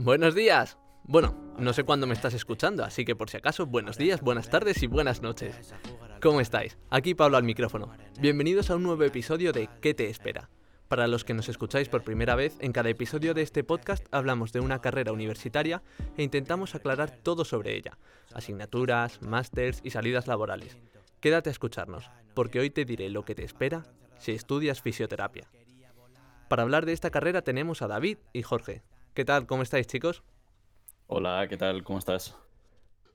Buenos días. Bueno, no sé cuándo me estás escuchando, así que por si acaso, buenos días, buenas tardes y buenas noches. ¿Cómo estáis? Aquí Pablo al micrófono. Bienvenidos a un nuevo episodio de ¿Qué te espera? Para los que nos escucháis por primera vez, en cada episodio de este podcast hablamos de una carrera universitaria e intentamos aclarar todo sobre ella, asignaturas, másters y salidas laborales. Quédate a escucharnos, porque hoy te diré lo que te espera si estudias fisioterapia. Para hablar de esta carrera tenemos a David y Jorge. ¿Qué tal? ¿Cómo estáis, chicos? Hola, ¿qué tal? ¿Cómo estás?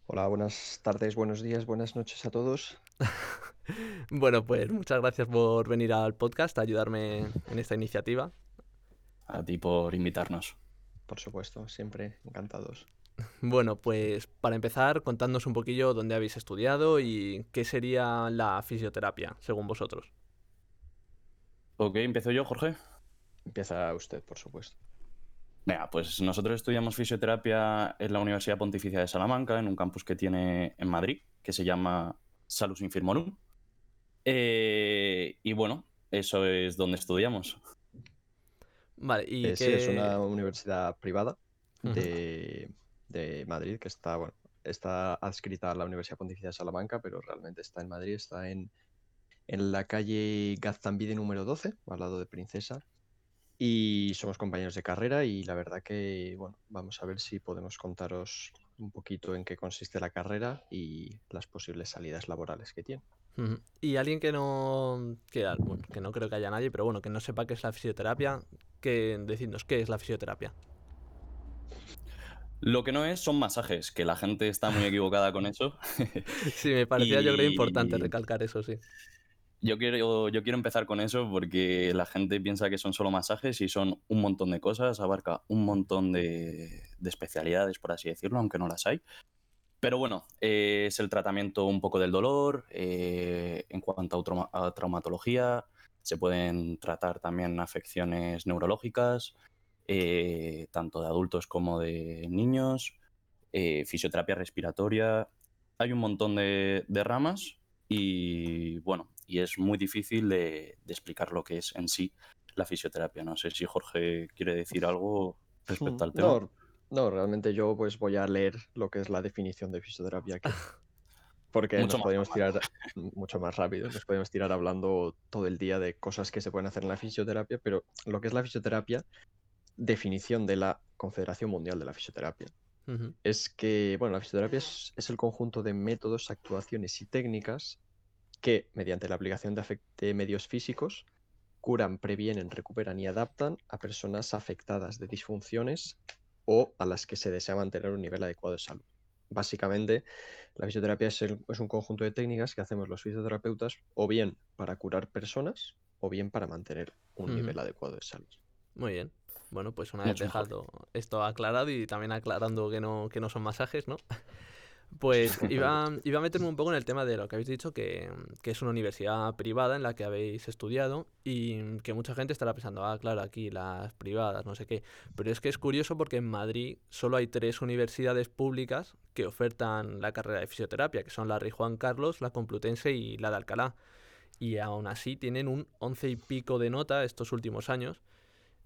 Hola, buenas tardes, buenos días, buenas noches a todos. bueno, pues muchas gracias por venir al podcast, a ayudarme en esta iniciativa. A ti por invitarnos. Por supuesto, siempre encantados. Bueno, pues para empezar, contadnos un poquillo dónde habéis estudiado y qué sería la fisioterapia, según vosotros. Ok, empiezo yo, Jorge. Empieza usted, por supuesto. Venga, pues nosotros estudiamos fisioterapia en la Universidad Pontificia de Salamanca, en un campus que tiene en Madrid, que se llama Salus Infirmorum. Eh, y bueno, eso es donde estudiamos. Vale, y eh, Sí, es una universidad privada de, de, Madrid que está, bueno, está adscrita a la Universidad Pontificia de Salamanca, pero realmente está en Madrid, está en, en la calle Gaztambide número 12, al lado de Princesa, y somos compañeros de carrera y la verdad que, bueno, vamos a ver si podemos contaros un poquito en qué consiste la carrera y las posibles salidas laborales que tiene. Y alguien que no, que, bueno, que no creo que haya nadie, pero bueno, que no sepa qué es la fisioterapia, que decidnos qué es la fisioterapia. Lo que no es son masajes, que la gente está muy equivocada con eso. sí, me parecía yo creo importante recalcar eso, sí. Yo quiero, yo quiero empezar con eso porque la gente piensa que son solo masajes y son un montón de cosas, abarca un montón de, especialidades, por así decirlo, aunque no las hay. Pero bueno, eh, es el tratamiento un poco del dolor, eh, en cuanto a, traumatología, se pueden tratar también afecciones neurológicas, eh, tanto de adultos como de niños, fisioterapia respiratoria, hay un montón de, de ramas y bueno, y es muy difícil de, explicar lo que es en sí la fisioterapia. No sé si Jorge quiere decir algo respecto al tema. No, no, realmente yo pues voy a leer lo que es la definición de fisioterapia aquí. Porque nos podemos tirar mucho más rápido, nos podemos tirar hablando todo el día de cosas que se pueden hacer en la fisioterapia, pero lo que es la fisioterapia, definición de la Confederación Mundial de la Fisioterapia, es que, bueno, la fisioterapia es, el conjunto de métodos, actuaciones y técnicas que, mediante la aplicación de, medios físicos, curan, previenen, recuperan y adaptan a personas afectadas de disfunciones o a las que se desea mantener un nivel adecuado de salud. Básicamente, la fisioterapia es, un conjunto de técnicas que hacemos los fisioterapeutas o bien para curar personas o bien para mantener un nivel adecuado de salud. Muy bien. Bueno, pues una vez dejado esto aclarado y también aclarando que no, que no son masajes, ¿no? Pues iba, iba, a meterme un poco en el tema de lo que habéis dicho, que, que, es una universidad privada en la que habéis estudiado y que mucha gente estará pensando, ah, claro, aquí las privadas, no sé qué. Pero es que es curioso porque en Madrid solo hay tres universidades públicas que ofertan la carrera de fisioterapia, que son la Rey Juan Carlos, la Complutense y la de Alcalá. Y aún así tienen un once y pico de nota estos últimos años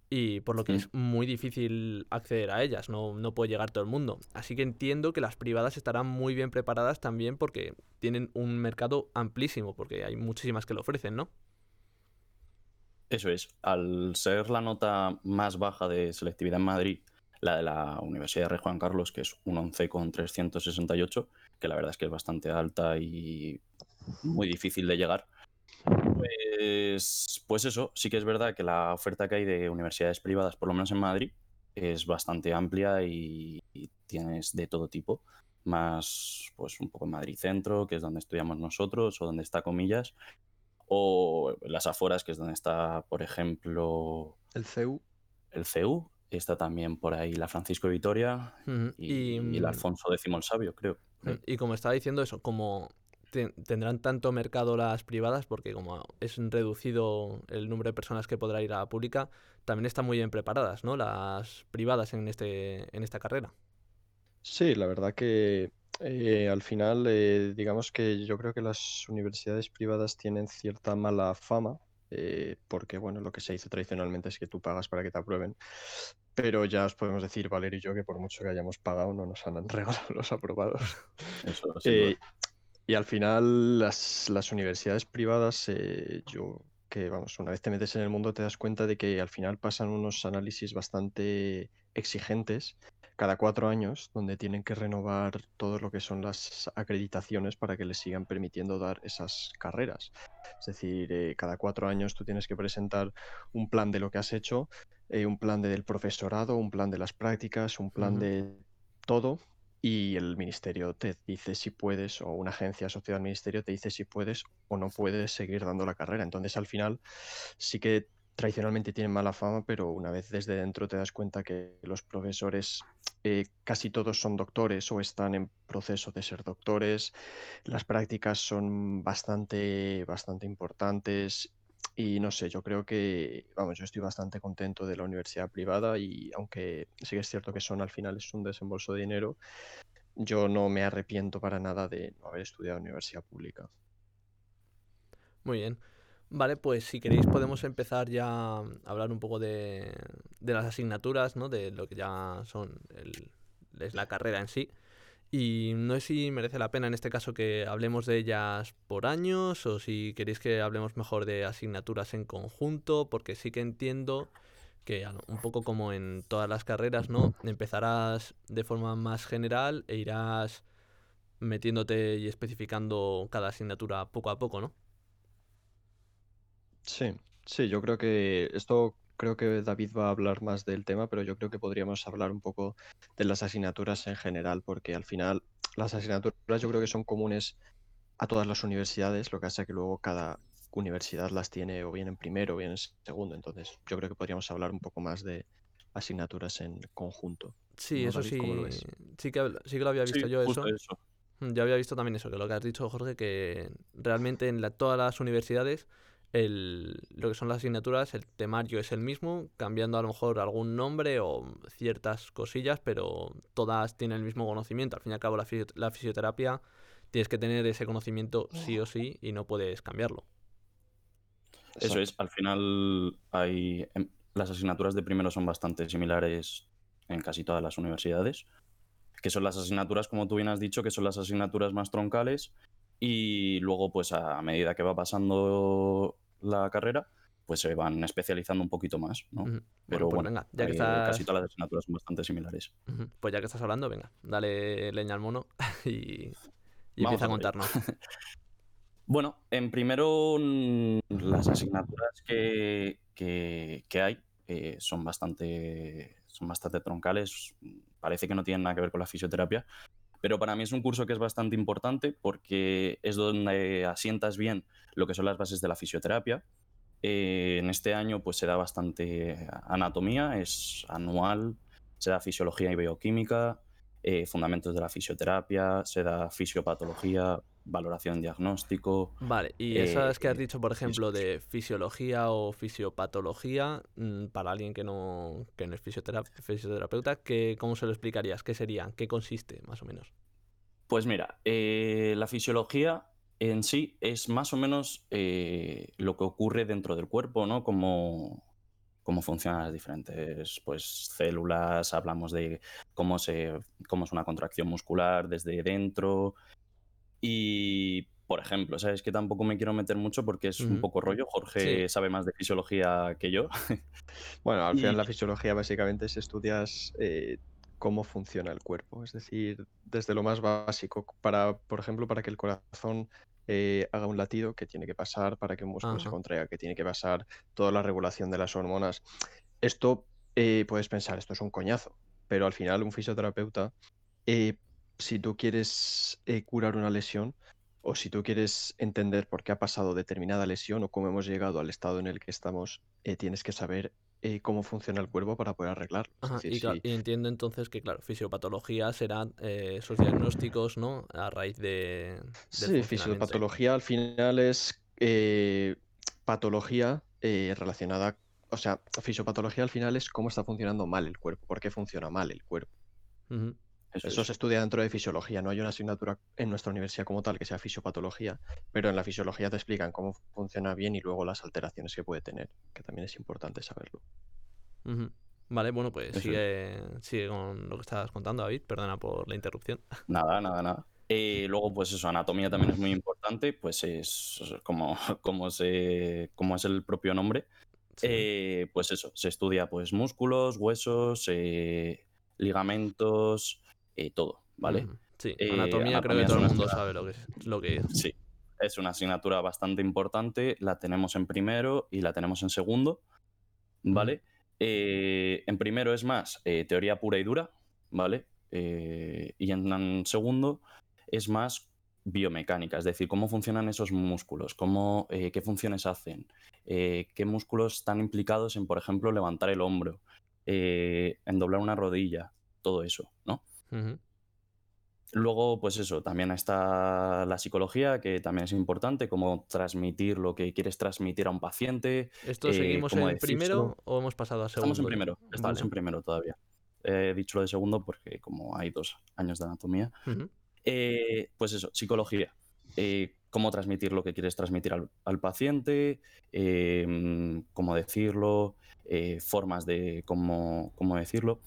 y por lo que mm. es muy difícil acceder a ellas, no, no puede llegar todo el mundo. Así que entiendo que las privadas estarán muy bien preparadas también porque tienen un mercado amplísimo, porque hay muchísimas que lo ofrecen, ¿no? Eso es, al ser la nota más baja de selectividad en Madrid, la de la Universidad de Rey Juan Carlos, que es un 11,368, que la verdad es que es bastante alta y muy difícil de llegar, pues, pues eso, sí que es verdad que la oferta que hay de universidades privadas, por lo menos en Madrid, es bastante amplia y, tienes de todo tipo. Más, pues un poco en Madrid Centro, que es donde estudiamos nosotros, o donde está Comillas, o las afueras, que es donde está, por ejemplo... El CEU. El CEU, está también por ahí la Francisco de Vitoria y, el Alfonso X el Sabio, creo. Y como estaba diciendo eso, como tendrán tanto mercado las privadas porque como es reducido el número de personas que podrá ir a la pública, también están muy bien preparadas, ¿no? Las privadas en, este, en esta carrera. Sí, la verdad que eh, al final, eh, digamos que yo creo que las universidades privadas tienen cierta mala fama eh, porque bueno, lo que se hizo tradicionalmente es que tú pagas para que te aprueben, pero ya os podemos decir, Valerio y yo, que por mucho que hayamos pagado, no nos han regalado los aprobados. Eh, y al final, las, las universidades privadas, eh, yo que vamos, una vez te metes en el mundo te das cuenta de que al final pasan unos análisis bastante exigentes cada cuatro años, donde tienen que renovar todo lo que son las acreditaciones para que les sigan permitiendo dar esas carreras. Es decir, eh, cada cuatro años tú tienes que presentar un plan de lo que has hecho, eh, un plan del profesorado, un plan de las prácticas, un plan de todo. Y el ministerio te dice si puedes, o una agencia asociada al ministerio te dice si puedes o no puedes seguir dando la carrera. Entonces, al final, sí que tradicionalmente tienen mala fama, pero una vez desde dentro te das cuenta que los profesores eh, casi todos son doctores o están en proceso de ser doctores. Las prácticas son bastante, bastante importantes y no sé, yo creo que, vamos, yo estoy bastante contento de la universidad privada y aunque sí que es cierto que son al final es un desembolso de dinero, yo no me arrepiento para nada de no haber estudiado en universidad pública. Muy bien. Vale, pues si queréis podemos empezar ya a hablar un poco de, las asignaturas, ¿no? De lo que ya son es la carrera en sí. Y no sé si merece la pena en este caso que hablemos de ellas por años o si queréis que hablemos mejor de asignaturas en conjunto, porque sí que entiendo que un poco como en todas las carreras, ¿no? Empezarás de forma más general e irás metiéndote y especificando cada asignatura poco a poco, ¿no? Sí, sí, yo creo que esto, creo que David va a hablar más del tema, pero yo creo que podríamos hablar un poco de las asignaturas en general, porque al final las asignaturas yo creo que son comunes a todas las universidades, lo que hace que luego cada universidad las tiene o bien en primero o bien en segundo. Entonces, yo creo que podríamos hablar un poco más de asignaturas en conjunto. Sí, eso sí, sí que, sí que lo había visto yo eso. Mm, ya había visto también eso, que lo que has dicho, Jorge, que realmente en todas las universidades el, lo que son las asignaturas, el temario es el mismo, cambiando a lo mejor algún nombre o ciertas cosillas, pero todas tienen el mismo conocimiento. Al fin y al cabo, la, la fisioterapia tienes que tener ese conocimiento sí o sí y no puedes cambiarlo. Eso es, al final hay em, las asignaturas de primero son bastante similares en casi todas las universidades, que son las asignaturas, como tú bien has dicho, que son las asignaturas más troncales y luego, pues a medida que va pasando la carrera, pues se van especializando un poquito más, ¿no? Pero pues bueno, ya que eh, casi todas las asignaturas son bastante similares. Pues ya que estás hablando, venga, dale leña al mono y, empieza a contarnos. bueno, en primero, las asignaturas que, que, hay eh, son, bastante, son bastante troncales. Parece que no tienen nada que ver con la fisioterapia, pero para mí es un curso que es bastante importante porque es donde asientas bien lo que son las bases de la fisioterapia. Eh, en este año pues se da bastante anatomía, es anual, se da fisiología y bioquímica, eh, fundamentos de la fisioterapia, se da fisiopatología, valoración diagnóstico. Vale, y esas que has eh, dicho, por ejemplo, de fisiología o fisiopatología, mm, para alguien que no, que no es fisioterapeuta, ¿cómo se lo explicarías? ¿Qué serían? ¿Qué consiste, más o menos? Pues mira, eh, la fisiología en sí es más o menos eh, lo que ocurre dentro del cuerpo, ¿no? Como, cómo funcionan las diferentes pues, células, hablamos de cómo, se, cómo es una contracción muscular desde dentro, y, por ejemplo, ¿sabes? Que tampoco me quiero meter mucho porque es un poco rollo. Jorge sabe más de fisiología que yo. bueno, al final la fisiología básicamente es estudias eh, cómo funciona el cuerpo. Es decir, desde lo más básico, para, por ejemplo, para que el corazón eh, haga un latido, que tiene que pasar, para que un músculo se contraiga, que tiene que pasar, toda la regulación de las hormonas. Esto eh, puedes pensar, esto es un coñazo, pero al final un fisioterapeuta si tú quieres eh, curar una lesión o si tú quieres entender por qué ha pasado determinada lesión o cómo hemos llegado al estado en el que estamos, eh, tienes que saber eh, cómo funciona el cuerpo para poder arreglarlo. y, entiendo entonces que, claro, fisiopatología serán esos diagnósticos, ¿no? A raíz de... Sí, fisiopatología al final es patología relacionada, o sea, fisiopatología al final es cómo está funcionando mal el cuerpo, por qué funciona mal el cuerpo. Eso, se estudia dentro de fisiología. No hay una asignatura en nuestra universidad como tal que sea fisiopatología, pero en la fisiología te explican cómo funciona bien y luego las alteraciones que puede tener, que también es importante saberlo. Vale, bueno, pues sigue, sigue, con lo que estabas contando, David. Perdona por la interrupción. Nada, nada, nada. Y luego, pues eso, anatomía también es muy importante, pues es como, como, se, como es el propio nombre. Eh, pues eso, se estudia pues músculos, huesos, eh, ligamentos, eh, todo, ¿vale? Sí, anatomía, creo que todo el mundo sabe lo que, es, lo que es. Sí, es una asignatura bastante importante, la tenemos en primero y la tenemos en segundo, ¿vale? en primero es más teoría pura y dura, ¿vale? y en segundo es más biomecánica, es decir, cómo funcionan esos músculos, cómo, eh, qué funciones hacen, eh, qué músculos están implicados en, por ejemplo, levantar el hombro, eh, en doblar una rodilla, todo eso, ¿no? Luego, pues eso, también está la psicología, que también es importante, cómo transmitir lo que quieres transmitir a un paciente. ¿Esto seguimos en primero o hemos pasado a segundo? Estamos en primero, estamos en primero todavía. He dicho lo de segundo porque como hay dos años de anatomía, eh, pues eso, psicología. Eh, cómo transmitir lo que quieres transmitir al, paciente, em, cómo decirlo, eh, formas de cómo, cómo, decirlo.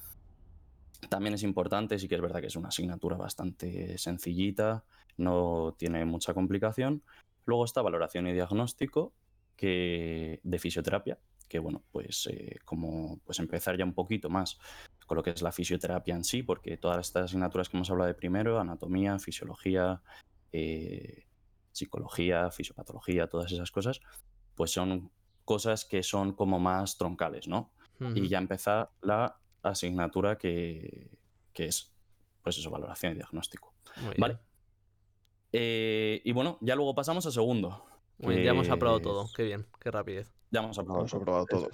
También es importante, sí que es verdad que es una asignatura bastante sencillita, no tiene mucha complicación. Luego está valoración y diagnóstico que, de fisioterapia, que bueno, pues como pues empezar ya un poquito más con lo que es la fisioterapia en sí, porque todas estas asignaturas que hemos hablado de primero, anatomía, fisiología, eh, psicología, fisiopatología, todas esas cosas, pues son cosas que son como más troncales, ¿no? Y ya empezar la asignatura que, es, pues eso, valoración y diagnóstico. ¿Vale? Eh, y bueno, ya luego pasamos a segundo. ya hemos aprobado todo, qué bien, qué rapidez. Ya hemos aprobado, hemos aprobado todo.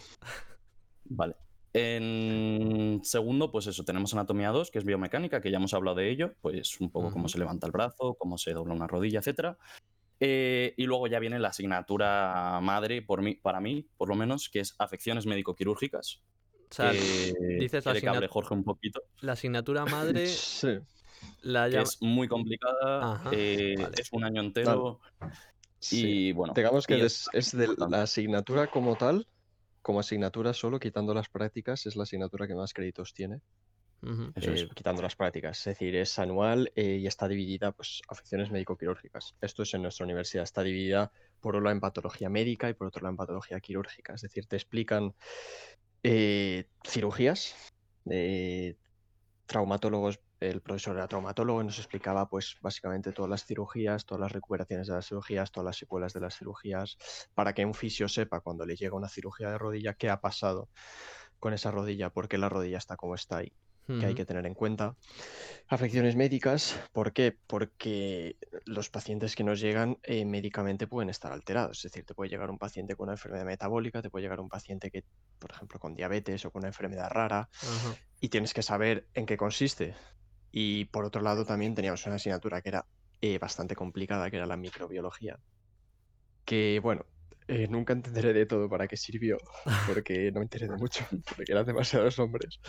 Vale. En segundo, pues eso, tenemos anatomía 2, que es biomecánica, que ya hemos hablado de ello, pues un poco cómo se levanta el brazo, cómo se dobla una rodilla, etcétera. Eh, y luego ya viene la asignatura madre, por mí, para mí, por lo menos, que es afecciones médico-quirúrgicas. O sea, dices la asignatura. Jorge un poquito. La asignatura madre. sí. La Es muy complicada, eh, es un año entero. Y bueno. Digamos que es, es de la asignatura como tal, como asignatura solo, quitando las prácticas, es la asignatura que más créditos tiene. Eh, quitando las prácticas, es decir, es anual eh, y está dividida, pues, afecciones médico-quirúrgicas. Esto es en nuestra universidad, está dividida por un lado en patología médica y por otro lado en patología quirúrgica. Es decir, te explican eh, cirugías, traumatólogos el profesor era traumatólogo y nos explicaba pues básicamente todas las cirugías, todas las recuperaciones de las cirugías, todas las secuelas de las cirugías, para que un fisio sepa cuando le llega una cirugía de rodilla qué ha pasado con esa rodilla, por qué la rodilla está como está ahí, que hay que tener en cuenta. Afecciones médicas, ¿por qué? Porque los pacientes que nos llegan eh, médicamente pueden estar alterados, es decir, te puede llegar un paciente con una enfermedad metabólica, te puede llegar un paciente que, por ejemplo, con diabetes o con una enfermedad rara, y tienes que saber en qué consiste y por otro lado también teníamos una asignatura que era eh, bastante complicada, que era la microbiología. Que bueno, eh, nunca entenderé de todo para qué sirvió, porque no me enteré de mucho, porque eran demasiados nombres.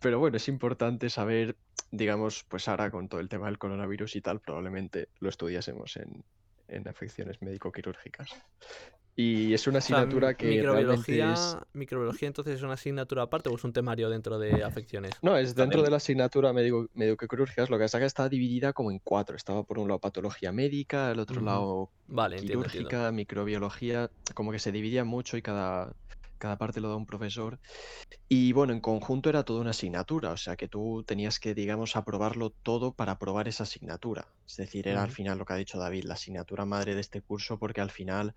Pero bueno, es importante saber, digamos, pues ahora con todo el tema del coronavirus y tal, probablemente lo estudiásemos en, en afecciones médico-quirúrgicas. Y es una asignatura que microbiología, es... ¿Microbiología entonces es una asignatura aparte o es un temario dentro de afecciones? No, es dentro de la asignatura médico, quirúrgicas, lo que pasa es que está dividida como en cuatro. Estaba por un lado patología médica, el otro lado vale, quirúrgica, microbiología, como que se dividía mucho y cada, cada parte lo da un profesor. Y bueno, en conjunto era toda una asignatura, o sea que tú tenías que, digamos, aprobarlo todo para aprobar esa asignatura. Es decir, era al final lo que ha dicho David, la asignatura madre de este curso, porque al final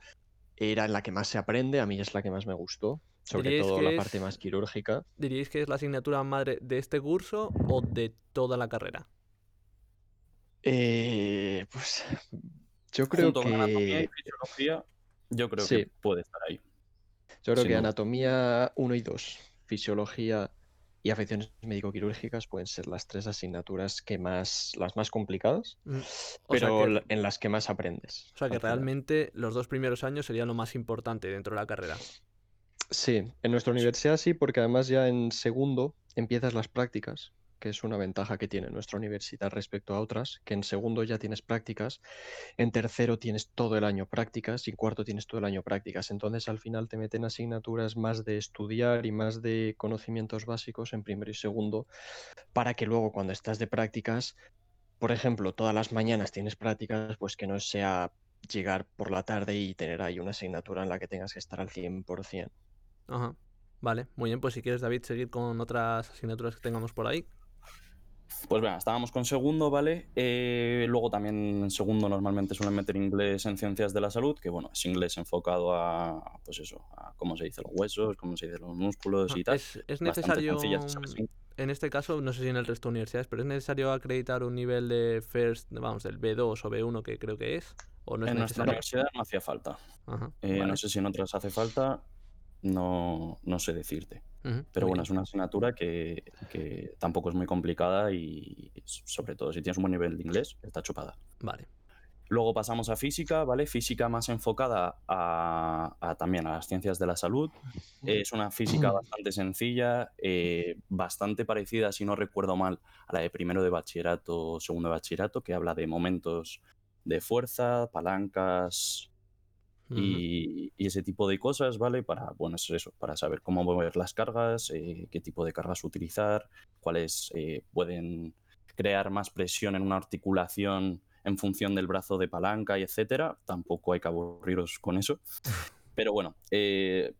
era en la que más se aprende, a mí es la que más me gustó, sobre todo la parte más quirúrgica. ¿Diríais que es la asignatura madre de este curso o de toda la carrera? Eh, pues yo creo que... anatomía y fisiología, yo creo que puede estar ahí. Yo creo que anatomía 1 y 2, fisiología y afecciones médico-quirúrgicas pueden ser las tres asignaturas que más, las más complicadas, mm, pero en las que más aprendes. O sea que realmente los dos primeros años serían lo más importante dentro de la carrera. Sí, en nuestra universidad sí, porque además ya en segundo empiezas las prácticas, que es una ventaja que tiene nuestra universidad respecto a otras, que en segundo ya tienes prácticas, en tercero tienes todo el año prácticas y en cuarto tienes todo el año prácticas. Entonces al final te meten asignaturas más de estudiar y más de conocimientos básicos en primero y segundo, para que luego cuando estás de prácticas, por ejemplo, todas las mañanas tienes prácticas, pues que no sea llegar por la tarde y tener ahí una asignatura en la que tengas que estar al 100%. Ajá. Vale, muy bien, pues si quieres, David, seguir con otras asignaturas que tengamos por ahí. Pues venga, estábamos con segundo, ¿vale? Eh, luego también en segundo normalmente suelen meter inglés en ciencias de la salud, que bueno, es inglés enfocado a, pues eso, a cómo se dice los huesos, cómo se dice los músculos y tal. Es, necesario, en este caso, no sé si en el resto de universidades, pero es necesario acreditar un nivel de first, vamos, del B2 o B1 que creo que es, o no es en nuestra universidad no hacía falta. Eh, no sé si en otras hace falta, no, no sé decirte. Pero bueno, es una asignatura que, tampoco es muy complicada y sobre todo si tienes un buen nivel de inglés, está chupada. Vale. Luego pasamos a física, ¿vale? Física más enfocada a, también a las ciencias de la salud. Es una física bastante sencilla, eh, bastante parecida, si no recuerdo mal, a la de primero de bachillerato, segundo de bachillerato, que habla de momentos de fuerza, palancas, y, ese tipo de cosas, ¿vale? Para, bueno, eso, para saber cómo mover las cargas, eh, qué tipo de cargas utilizar, cuáles eh, pueden crear más presión en una articulación en función del brazo de palanca y etcétera. Tampoco hay que aburriros con eso. Pero bueno, eh,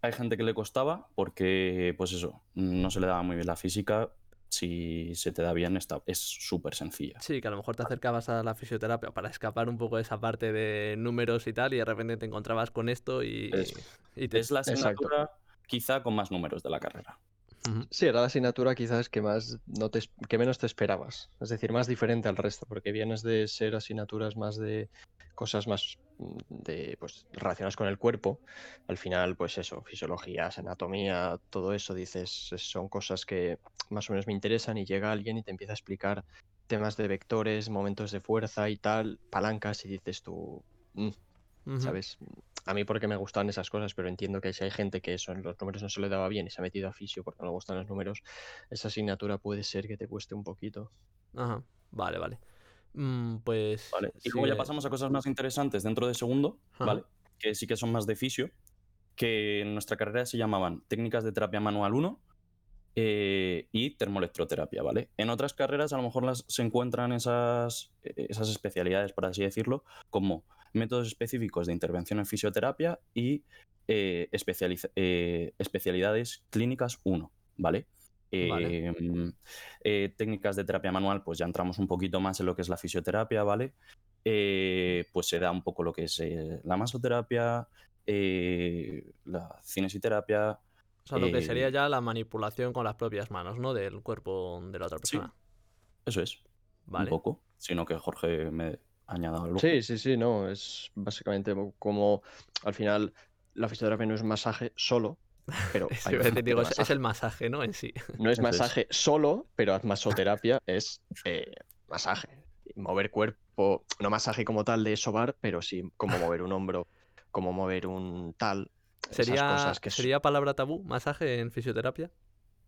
hay gente que le costaba porque, pues eso, no se le daba muy bien la física si se te da bien, está, es súper sencilla. Sí, que a lo mejor te acercabas a la fisioterapia para escapar un poco de esa parte de números y tal, y de repente te encontrabas con esto y, es, te... es la asignatura quizá con más números de la carrera. Sí, era la asignatura quizás que más no te, que menos te esperabas, es decir, más diferente al resto, porque vienes de ser asignaturas más de cosas más de pues relacionadas con el cuerpo. Al final, pues eso, fisiologías, anatomía, todo eso, dices, son cosas que más o menos me interesan y llega alguien y te empieza a explicar temas de vectores, momentos de fuerza y tal, palancas y dices tú, mm", ¿sabes? A mí porque me gustan esas cosas, pero entiendo que si hay gente que eso en los números no se le daba bien y se ha metido a fisio porque no le gustan los números, esa asignatura puede ser que te cueste un poquito. Ajá, vale, vale. Mm, pues... Vale, y luego ya pasamos a cosas más interesantes dentro de segundo, ¿vale? Que sí que son más de fisio, que en nuestra carrera se llamaban técnicas de terapia manual 1 eh, y termoelectroterapia, ¿vale? En otras carreras a lo mejor las, se encuentran esas, e, esas especialidades, por así decirlo, como métodos específicos de intervención en fisioterapia y eh, eh, especialidades clínicas 1, ¿vale? Em, técnicas de terapia manual, pues ya entramos un poquito más en lo que es la fisioterapia, ¿vale? pues se da un poco lo que es la masoterapia, la cinesiterapia, o sea, lo que sería eh, ya la manipulación con las propias manos, ¿no? Del cuerpo de la otra persona. eso es. Vale. Un poco. Sino que Jorge me añada algo. Sí, sí, sí, no. Es básicamente como al final la fisioterapia no es masaje solo, pero es, el masaje, ¿no? En sí. No es masaje solo, pero masoterapia es eh, masaje. Mover cuerpo, no masaje como tal de sobar, pero sí como mover un hombro, como mover un tal, ¿Sería, ¿Sería palabra tabú masaje en fisioterapia?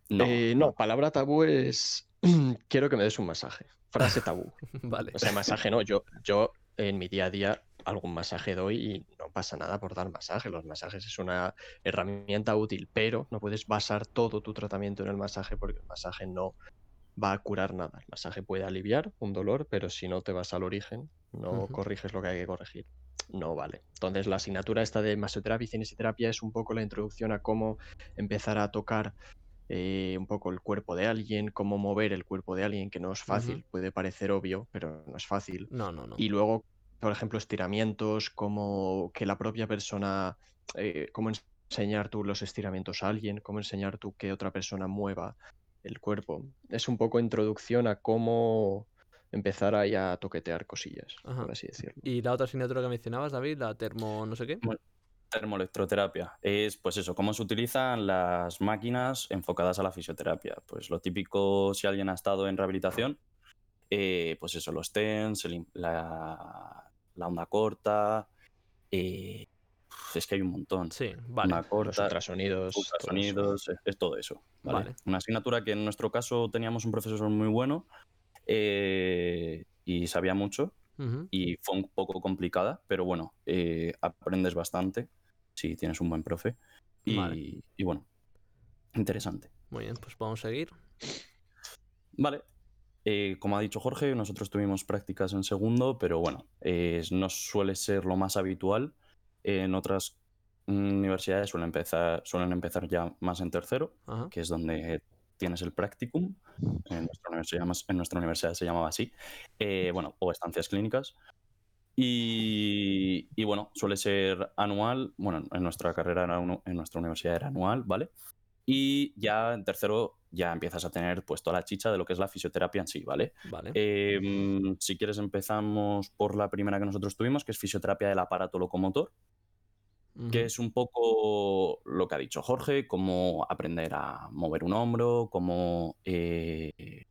No. Eh, no, palabra tabú es quiero que me des un masaje. Frase tabú. vale. O sea, masaje no. Yo, yo en mi día a día algún masaje doy y no pasa nada por dar masaje. Los masajes es una herramienta útil, pero no puedes basar todo tu tratamiento en el masaje porque el masaje no va a curar nada. El masaje puede aliviar un dolor, pero si no te vas al origen, no corriges lo que hay que corregir no vale. Entonces la asignatura esta de masoterapia y cinesiterapia es un poco la introducción a cómo empezar a tocar eh, un poco el cuerpo de alguien, cómo mover el cuerpo de alguien, que no es fácil, puede parecer obvio, pero no es fácil. No, no, no. Y luego, por ejemplo, estiramientos, como que la propia persona, eh, cómo enseñar tú los estiramientos a alguien, cómo enseñar tú que otra persona mueva el cuerpo. Es un poco introducción a cómo empezar ahí a toquetear cosillas, por así decirlo. ¿Y la otra asignatura que mencionabas, David, la termo no sé qué? termoelectroterapia. Es, pues eso, cómo se utilizan las máquinas enfocadas a la fisioterapia. Pues lo típico, si alguien ha estado en rehabilitación, eh, pues eso, los TENS, la, onda corta, es que hay un montón. Sí, vale. Los ultrasonidos. Ultrasonidos, es, todo eso. ¿vale? Una asignatura que en nuestro caso teníamos un profesor muy bueno eh, y sabía mucho y fue un poco complicada, pero bueno, eh, aprendes bastante si tienes un buen profe y, y bueno, interesante. Muy bien, pues vamos a seguir. Vale, eh, como ha dicho Jorge, nosotros tuvimos prácticas en segundo, pero bueno, no suele ser lo más habitual. en otras universidades suelen empezar, suelen empezar ya más en tercero, que es donde tienes el practicum. En nuestra universidad, en nuestra universidad se llamaba así. Eh, bueno, o estancias clínicas. Y, bueno, suele ser anual. Bueno, en nuestra carrera, en nuestra universidad era anual, ¿vale? Y ya en tercero ya empiezas a tener pues toda la chicha de lo que es la fisioterapia en sí, ¿vale? Vale. Em, si quieres empezamos por la primera que nosotros tuvimos, que es fisioterapia del aparato locomotor, que es un poco lo que ha dicho Jorge, cómo aprender a mover un hombro, cómo eh,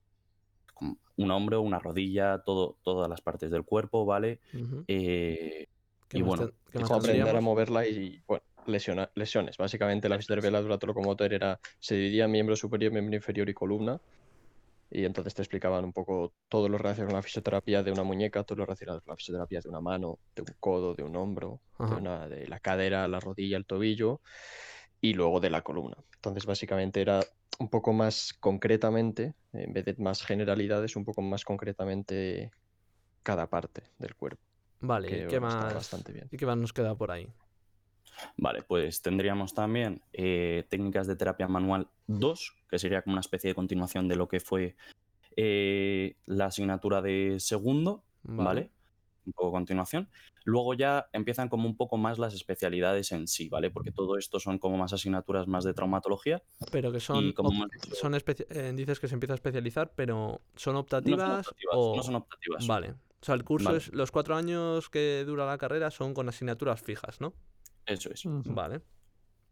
un hombro, una rodilla, todo, todas las partes del cuerpo, ¿vale? Eh, y bueno, cómo aprender a moverla y bueno, lesiones. Básicamente la fisioterapia del locomotor era, se dividía en miembro superior, miembro inferior y columna. Y entonces te explicaban un poco todo lo relacionado con la fisioterapia de una muñeca, todo lo relacionado con la fisioterapia de una mano, de un codo, de un hombro, de, una, de la cadera, la rodilla, el tobillo y luego de la columna. Entonces básicamente era un poco más concretamente, en vez de más generalidades, un poco más concretamente cada parte del cuerpo. Vale, ¿y qué más? Bastante bien. ¿Y qué más nos queda por ahí? Vale, pues tendríamos también eh, técnicas de terapia manual 2, que sería como una especie de continuación de lo que fue eh, la asignatura de segundo, ¿vale? Un poco continuación. Luego ya empiezan como un poco más las especialidades en sí, ¿vale? Porque todo esto son como más asignaturas más de traumatología. Pero que son, son eh, dices que se empieza a especializar, pero ¿son optativas? No son optativas. Vale. O sea, el curso es, los cuatro años que dura la carrera son con asignaturas fijas, ¿no? Eso es. Vale.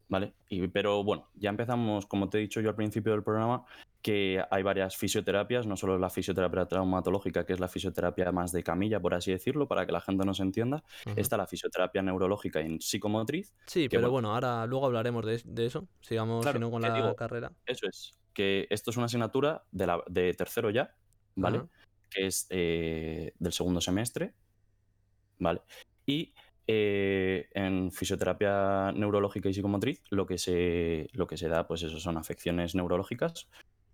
Vale, y, pero bueno, ya empezamos, como te he dicho yo al principio del programa, que hay varias fisioterapias, no solo la fisioterapia traumatológica, que es la fisioterapia más de camilla, por así decirlo, para que la gente nos entienda. Está la fisioterapia neurológica y psicomotriz. Sí, pero bueno, ahora luego hablaremos de, eso, sigamos sino con la carrera. Eso es, que esto es una asignatura de, la, de tercero ya, ¿vale? Que es eh, del segundo semestre, ¿vale? Y eh, en fisioterapia neurológica y psicomotriz lo que se, lo que se da pues eso son afecciones neurológicas,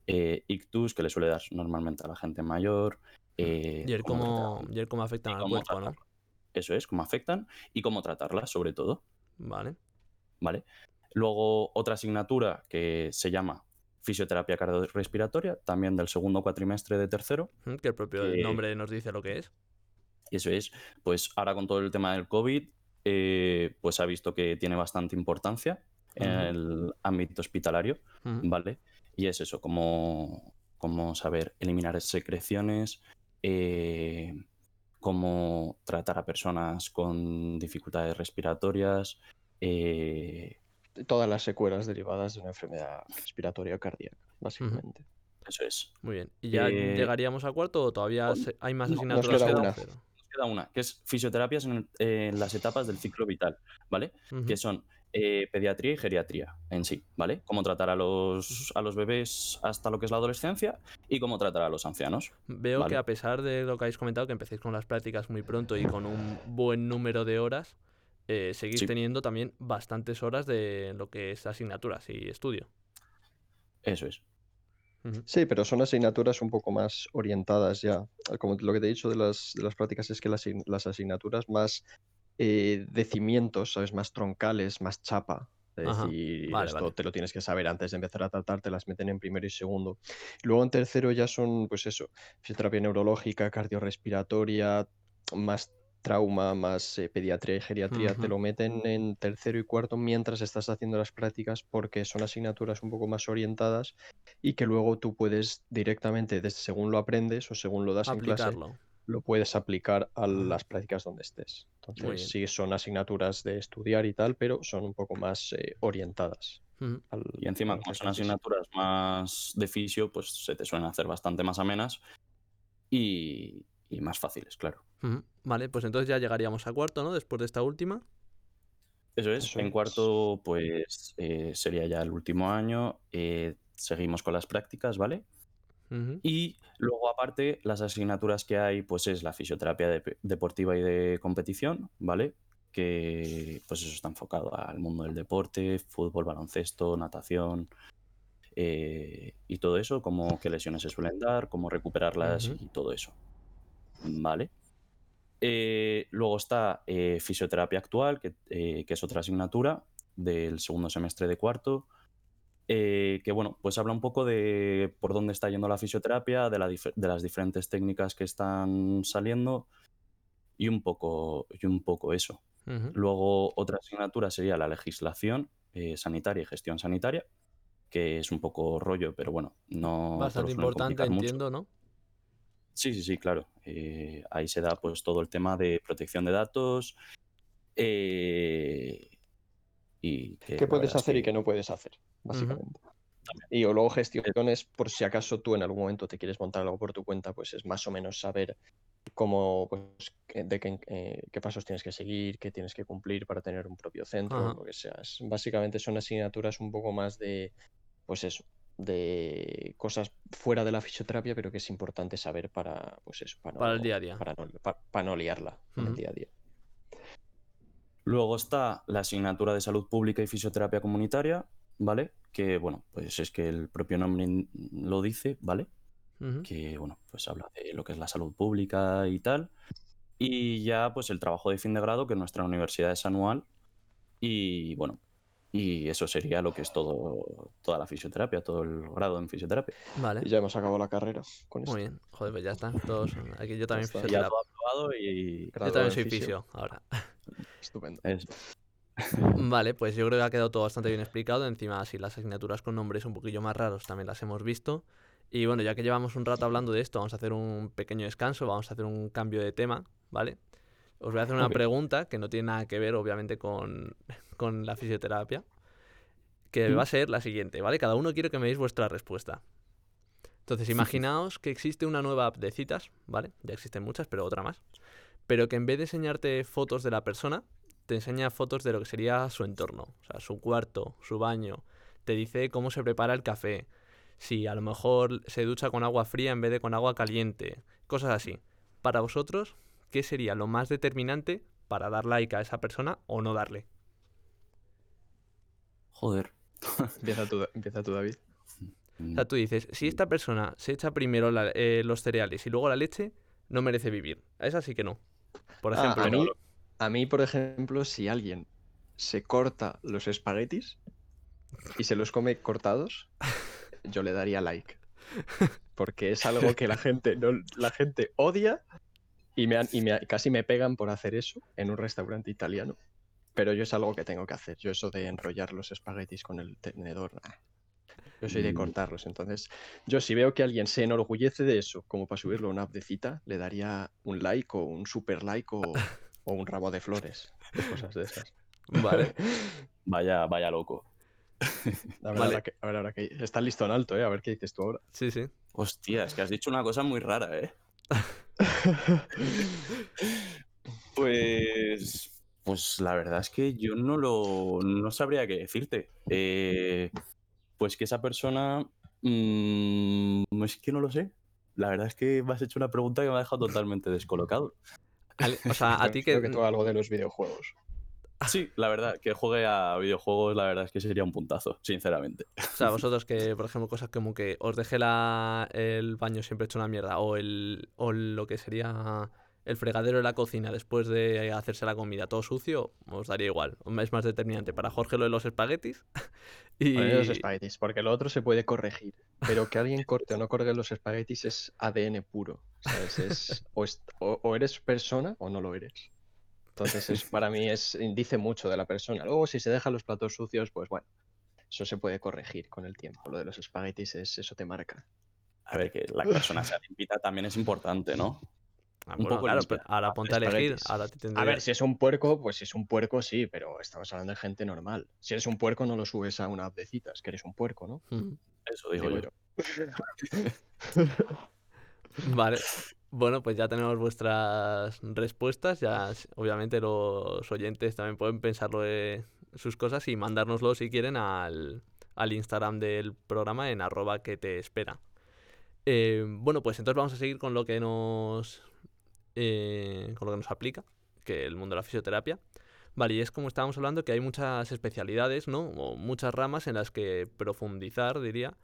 eh, ictus que le suele dar normalmente a la gente mayor. Eh, y, el cómo, cómo afectan al cuerpo, ¿no? Eso es, cómo afectan y cómo tratarlas sobre todo. Vale. Vale. Luego otra asignatura que se llama fisioterapia cardiorrespiratoria, también del segundo cuatrimestre de tercero. Que el propio nombre nos dice lo que es. Y eso es, pues ahora con todo el tema del COVID, eh, pues ha visto que tiene bastante importancia en el ámbito hospitalario, ¿vale? Y es eso, como, como saber eliminar secreciones, eh, cómo tratar a personas con dificultades respiratorias. Eh, Todas las secuelas derivadas de una enfermedad respiratoria cardíaca, básicamente. Eso es. Muy bien. ¿Y ya llegaríamos a cuarto o todavía hay más asignaturas? que queda una, que es fisioterapias en, las etapas del ciclo vital, ¿vale? Que son eh, pediatría y geriatría en sí, ¿vale? Cómo tratar a los, a los bebés hasta lo que es la adolescencia y cómo tratar a los ancianos. Veo que a pesar de lo que habéis comentado, que empecéis con las prácticas muy pronto y con un buen número de horas, eh, seguís teniendo también bastantes horas de lo que es asignaturas y estudio. Eso es. Sí, pero son asignaturas un poco más orientadas ya. Como lo que te he dicho de las, de las prácticas es que las, asignaturas más eh, de cimientos, ¿sabes? Más troncales, más chapa. Es decir, esto te lo tienes que saber antes de empezar a tratar, te las meten en primero y segundo. Luego en tercero ya son, pues eso, fisioterapia neurológica, cardiorrespiratoria, más trauma más eh, pediatría y geriatría te lo meten en tercero y cuarto mientras estás haciendo las prácticas porque son asignaturas un poco más orientadas y que luego tú puedes directamente, desde, según lo aprendes o según lo das en clase, lo puedes aplicar a las prácticas donde estés. Entonces sí son asignaturas de estudiar y tal, pero son un poco más eh, orientadas. y encima, como son asignaturas más de fisio, pues se te suelen hacer bastante más amenas y, y más fáciles, claro. Vale, pues entonces ya llegaríamos a cuarto, ¿no? Después de esta última. Eso es, en cuarto pues eh, sería ya el último año. Eh, seguimos con las prácticas, ¿vale? Y luego, aparte, las asignaturas que hay, pues es la fisioterapia deportiva y de competición, ¿vale? Que pues eso está enfocado al mundo del deporte, fútbol, baloncesto, natación, eh, y todo eso, como qué lesiones se suelen dar, cómo recuperarlas y todo eso. ¿Vale? Eh, luego está eh, fisioterapia actual, que, es otra asignatura del segundo semestre de cuarto, que bueno, pues habla un poco de por dónde está yendo la fisioterapia, de, las diferentes técnicas que están saliendo y un poco, y un poco eso. Luego otra asignatura sería la legislación sanitaria y gestión sanitaria, que es un poco rollo, pero bueno, no... Bastante importante, entiendo, ¿no? Sí, sí, sí, claro. Eh, ahí se da pues todo el tema de protección de datos. Eh, y ¿Qué puedes hacer y qué no puedes hacer? Básicamente. Y o luego gestiones, por si acaso tú en algún momento te quieres montar algo por tu cuenta, pues es más o menos saber cómo, pues, de qué, eh, qué pasos tienes que seguir, qué tienes que cumplir para tener un propio centro, lo que sea. Básicamente son asignaturas un poco más de pues eso, de cosas fuera de la fisioterapia, pero que es importante saber para, pues eso, para, el día a día. Para no, liarla en el día a día. Luego está la asignatura de salud pública y fisioterapia comunitaria, ¿vale? Que, bueno, pues es que el propio nombre lo dice, ¿vale? Que, bueno, pues habla de lo que es la salud pública y tal. Y ya, pues el trabajo de fin de grado, que en nuestra universidad es anual. Y, bueno, y eso sería lo que es todo, toda la fisioterapia, todo el grado en fisioterapia. Vale. Y ya hemos acabado la carrera con Muy bien. Joder, pues ya está. Todos, aquí yo también Ya todo aprobado y... Yo también soy fisio, ahora. Estupendo. Vale, pues yo creo que ha quedado todo bastante bien explicado. Encima, si las asignaturas con nombres un poquillo más raros también las hemos visto. Y bueno, ya que llevamos un rato hablando de esto, vamos a hacer un pequeño descanso, vamos a hacer un cambio de tema, ¿vale? Os voy a hacer una pregunta que no tiene nada que ver, obviamente, con, con la fisioterapia, que va a ser la siguiente, ¿vale? Cada uno quiere que me deis vuestra respuesta. Entonces, imaginaos que existe una nueva app de citas, ¿vale? Ya existen muchas, pero otra más. Pero que en vez de enseñarte fotos de la persona, te enseña fotos de lo que sería su entorno, o sea, su cuarto, su baño, te dice cómo se prepara el café, si a lo mejor se ducha con agua fría en vez de con agua caliente, cosas así. Para vosotros, ¿qué sería lo más determinante para dar like a esa persona o no darle? Joder. empieza, tú, empieza tú, David. O sea, tú dices, si esta persona se echa primero eh, los cereales y luego la leche, no merece vivir. A esa sí que no. Por ah, ejemplo. a, mí, a mí, por ejemplo, si alguien se corta los espaguetis y se los come cortados, yo le daría like. Porque es algo que la gente, no, la gente odia y, me, y me, casi me pegan por hacer eso en un restaurante italiano pero yo es algo que tengo que hacer. Yo eso de enrollar los espaguetis con el tenedor, yo soy de mm. cortarlos. Entonces, yo si veo que alguien se enorgullece de eso, como para subirlo a una app de cita, le daría un like o un super like o, un ramo de flores, cosas de esas. Vale. vaya, vaya loco. A ver, ahora que, a ver, ahora que está listo en alto, ¿eh? A ver qué dices tú ahora. Sí, sí. Hostia, es que has dicho una cosa muy rara, ¿eh? pues pues la verdad es que yo no lo no sabría qué decirte. Eh, pues que esa persona. Mm, es que no lo sé. La verdad es que me has hecho una pregunta que me ha dejado totalmente descolocado. o sea, a ti que. Creo que todo algo de los videojuegos. Sí, la verdad, que juegue a videojuegos, la verdad es que sería un puntazo, sinceramente. O sea, vosotros que, por ejemplo, cosas como que os deje la, el baño siempre hecho una mierda, o el o lo que sería el fregadero de la cocina después de hacerse la comida todo sucio, os daría igual. Es más determinante para Jorge lo de los espaguetis. y... los espaguetis, porque lo otro se puede corregir. Pero que alguien corte o no corte los espaguetis es ADN puro. Es, o, eres persona o no lo eres. Entonces, es, para mí es, dice mucho de la persona. Luego, si se dejan los platos sucios, pues bueno, eso se puede corregir con el tiempo. Lo de los espaguetis es eso te marca. A ver, que la persona sea limpita también es importante, ¿no? Ah, un poco claro, ahora ponte a elegir. A ver, si es un puerco, pues si es un puerco, sí, pero estamos hablando de gente normal. Si eres un puerco, no lo subes a una app de citas, que eres un puerco, ¿no? Eso digo yo. vale. Bueno, pues ya tenemos vuestras respuestas. Ya, obviamente, los oyentes también pueden pensarlo de sus cosas y mandárnoslo si quieren al, al Instagram del programa en arroba que te espera. Eh, bueno, pues entonces vamos a seguir con lo que nos. Eh, con lo que nos aplica, que el mundo de la fisioterapia. Vale, y es como estábamos hablando que hay muchas especialidades, ¿no? O muchas ramas en las que profundizar, diría.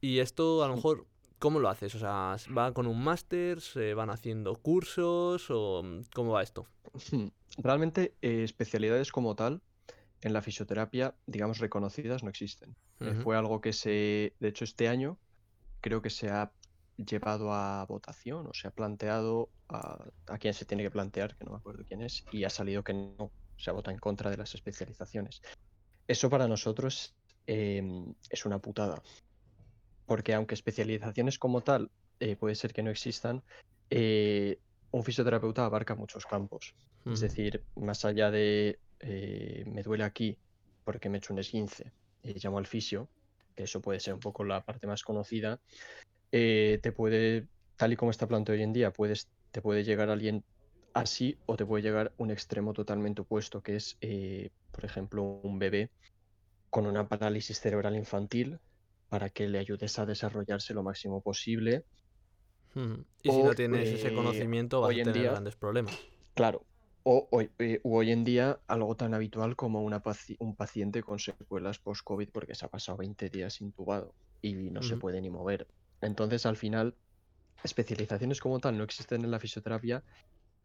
Y esto a lo mejor, ¿cómo lo haces? O sea, ¿va con un máster? ¿Se van haciendo cursos? ¿O cómo va esto? Hmm, realmente eh, especialidades como tal en la fisioterapia, digamos, reconocidas no existen. Eh, fue algo que se, de hecho, este año creo que se ha llevado a votación o se ha planteado a, a quién se tiene que plantear, que no me acuerdo quién es, y ha salido que no, se vota en contra de las especializaciones. Eso para nosotros em, es una putada. Porque aunque especializaciones como tal eh, puede ser que no existan, eh, un fisioterapeuta abarca muchos campos. Es decir, más allá de eh, me duele aquí porque me he hecho un esguince y llamo al fisio, que eso puede ser un poco la parte más conocida, te puede, tal y como está planteado hoy en día, puedes, te puede llegar alguien así o te puede llegar un extremo totalmente opuesto, que es, eh, por ejemplo, un bebé con una parálisis cerebral infantil para que le ayudes a desarrollarse lo máximo posible. Y si no tienes ese eh, conocimiento vas a tener grandes problemas. Claro. O hoy, eh, hoy en día algo tan habitual como una un paciente con secuelas post-COVID porque se ha pasado 20 días intubado y no se puede ni mover. Entonces, al final, especializaciones como tal no existen en la fisioterapia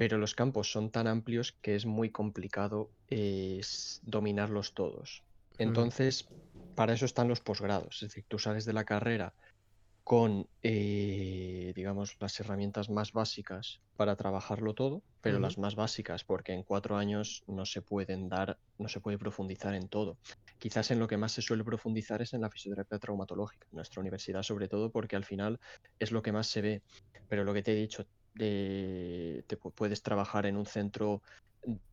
pero los campos son tan amplios que es muy complicado eh, dominarlos todos. Entonces, para eso están los posgrados. Es decir, tú sales de la carrera con, eh, digamos, las herramientas más básicas para trabajarlo todo, pero las más básicas, porque en cuatro años no se pueden dar, no se puede profundizar en todo. Quizás en lo que más se suele profundizar es en la fisioterapia traumatológica, en nuestra universidad sobre todo, porque al final es lo que más se ve. Pero lo que te he dicho, te puedes trabajar en un centro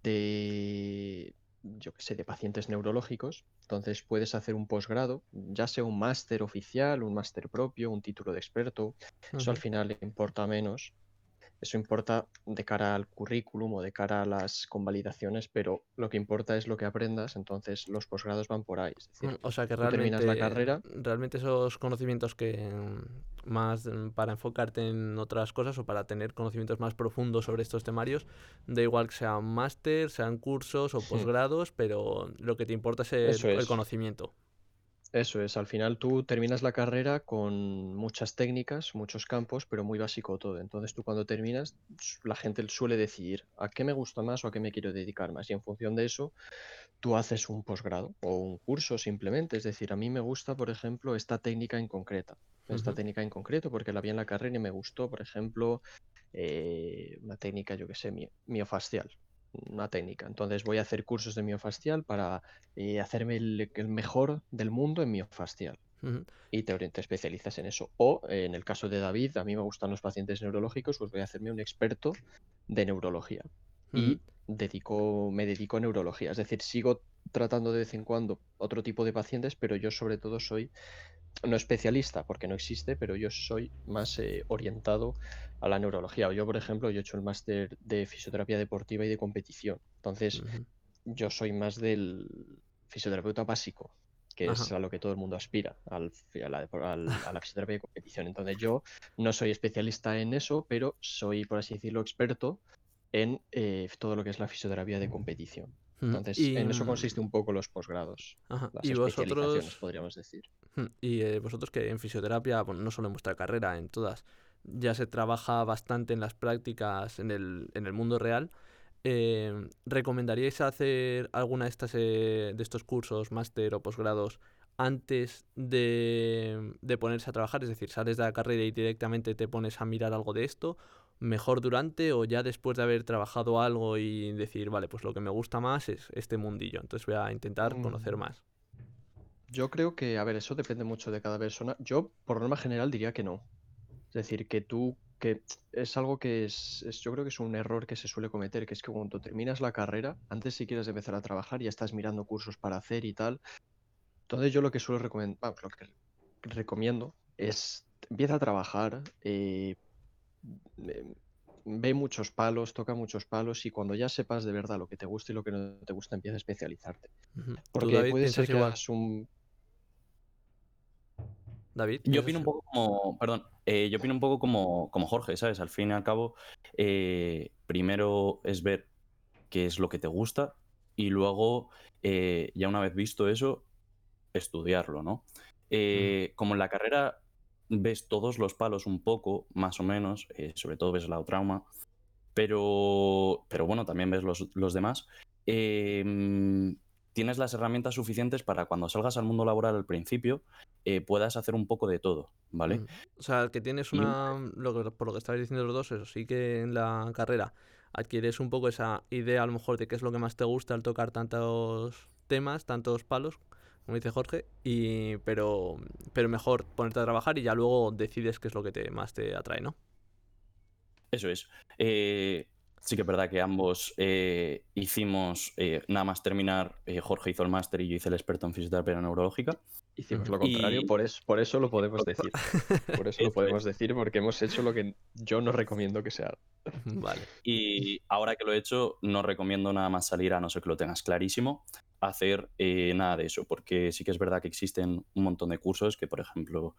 de, yo qué sé, de pacientes neurológicos. Entonces puedes hacer un posgrado, ya sea un máster oficial, un máster propio, un título de experto. Eso al final importa menos eso importa de cara al currículum o de cara a las convalidaciones, pero lo que importa es lo que aprendas, entonces los posgrados van por ahí. Es decir, mm, o sea que realmente, terminas la carrera. Realmente esos conocimientos que mm, más mm, para enfocarte en otras cosas o para tener conocimientos más profundos sobre estos temarios, da igual que sean máster, sean cursos o posgrados, pero lo que te importa es el conocimiento. Eso es, al final tú terminas la carrera con muchas técnicas, muchos campos, pero muy básico todo. Entonces tú cuando terminas, la gente suele decidir a qué me gusta más o a qué me quiero dedicar más. Y en función de eso, tú haces un posgrado o un curso simplemente. Es decir, a mí me gusta, por ejemplo, esta técnica en concreta. Esta técnica en concreto porque la vi en la carrera y me gustó, por ejemplo, eh, una técnica, yo que sé, miofascial una técnica. Entonces voy a hacer cursos de miofascial para eh, hacerme el, mejor del mundo en miofascial. Y te, te, especializas en eso. O en el caso de David, a mí me gustan los pacientes neurológicos, pues voy a hacerme un experto de neurología. Y dedico, me dedico a neurología. Es decir, sigo tratando de vez en cuando otro tipo de pacientes, pero yo sobre todo soy no especialista, porque no existe, pero yo soy más eh, orientado a la neurología. Yo, por ejemplo, yo he hecho el máster de fisioterapia deportiva y de competición. Entonces, yo soy más del fisioterapeuta básico, que es a lo que todo el mundo aspira, al, a, la, fisioterapia de competición. Entonces, yo no soy especialista en eso, pero soy, por así decirlo, experto en eh, todo lo que es la fisioterapia de competición. Entonces, en eso consiste un poco los posgrados. Las ¿Y vosotros, podríamos decir. Y eh, vosotros que en fisioterapia, bueno, no solo en vuestra carrera, en todas, ya se trabaja bastante en las prácticas en el, en el mundo real. Eh, ¿Recomendaríais hacer alguna de, estas, eh, de estos cursos, máster o posgrados, antes de, de, ponerse a trabajar? Es decir, sales de la carrera y directamente te pones a mirar algo de esto. ¿Mejor durante o ya después de haber trabajado algo y decir, vale, pues lo que me gusta más es este mundillo? Entonces voy a intentar conocer mm. más. Yo creo que, a ver, eso depende mucho de cada persona. Yo, por norma general, diría que no. Es decir, que tú, que es algo que es, yo creo que es un error que se suele cometer, que es que cuando terminas la carrera, antes si quieres empezar a trabajar, ya estás mirando cursos para hacer y tal. Entonces yo lo que suelo recomendar, lo que recomiendo es empieza a trabajar, eh, ve muchos palos, toca muchos palos y cuando ya sepas de verdad lo que te gusta y lo que no te gusta, empieza a especializarte. Porque puede ser que hagas un David. Yo opino un poco como, perdón, eh, yo opino un poco como, como Jorge, ¿sabes? Al fin y al cabo, eh, primero es ver qué es lo que te gusta y luego, eh, ya una vez visto eso, estudiarlo, ¿no? Como en la carrera ves todos los palos un poco, más o menos, sobre todo ves la trauma, pero, pero bueno, también ves los, los demás. Em, tienes las herramientas suficientes para cuando salgas al mundo laboral al principio eh, puedas hacer un poco de todo, ¿vale? Mm. O sea, que tienes una, lo por lo que estabais diciendo los dos, eso sí que en la carrera adquieres un poco esa idea a lo mejor de qué es lo que más te gusta al tocar tantos temas, tantos palos, como dice Jorge, y pero, pero mejor ponerte a trabajar y ya luego decides qué es lo que te, más te atrae, ¿no? Eso es. Eh, Sí que es verdad que ambos eh, hicimos, eh, nada más terminar, eh, Jorge hizo el máster y yo hice el experto en fisioterapia neurológica. Hicimos lo contrario, por, eso, por eso lo podemos decir. Por eso lo podemos decir, porque hemos hecho lo que yo no recomiendo que se haga. Vale. Y ahora que lo he hecho, no recomiendo nada más salir, a no ser que lo tengas clarísimo, hacer nada de eso, porque sí que es verdad que existen un montón de cursos que, por ejemplo,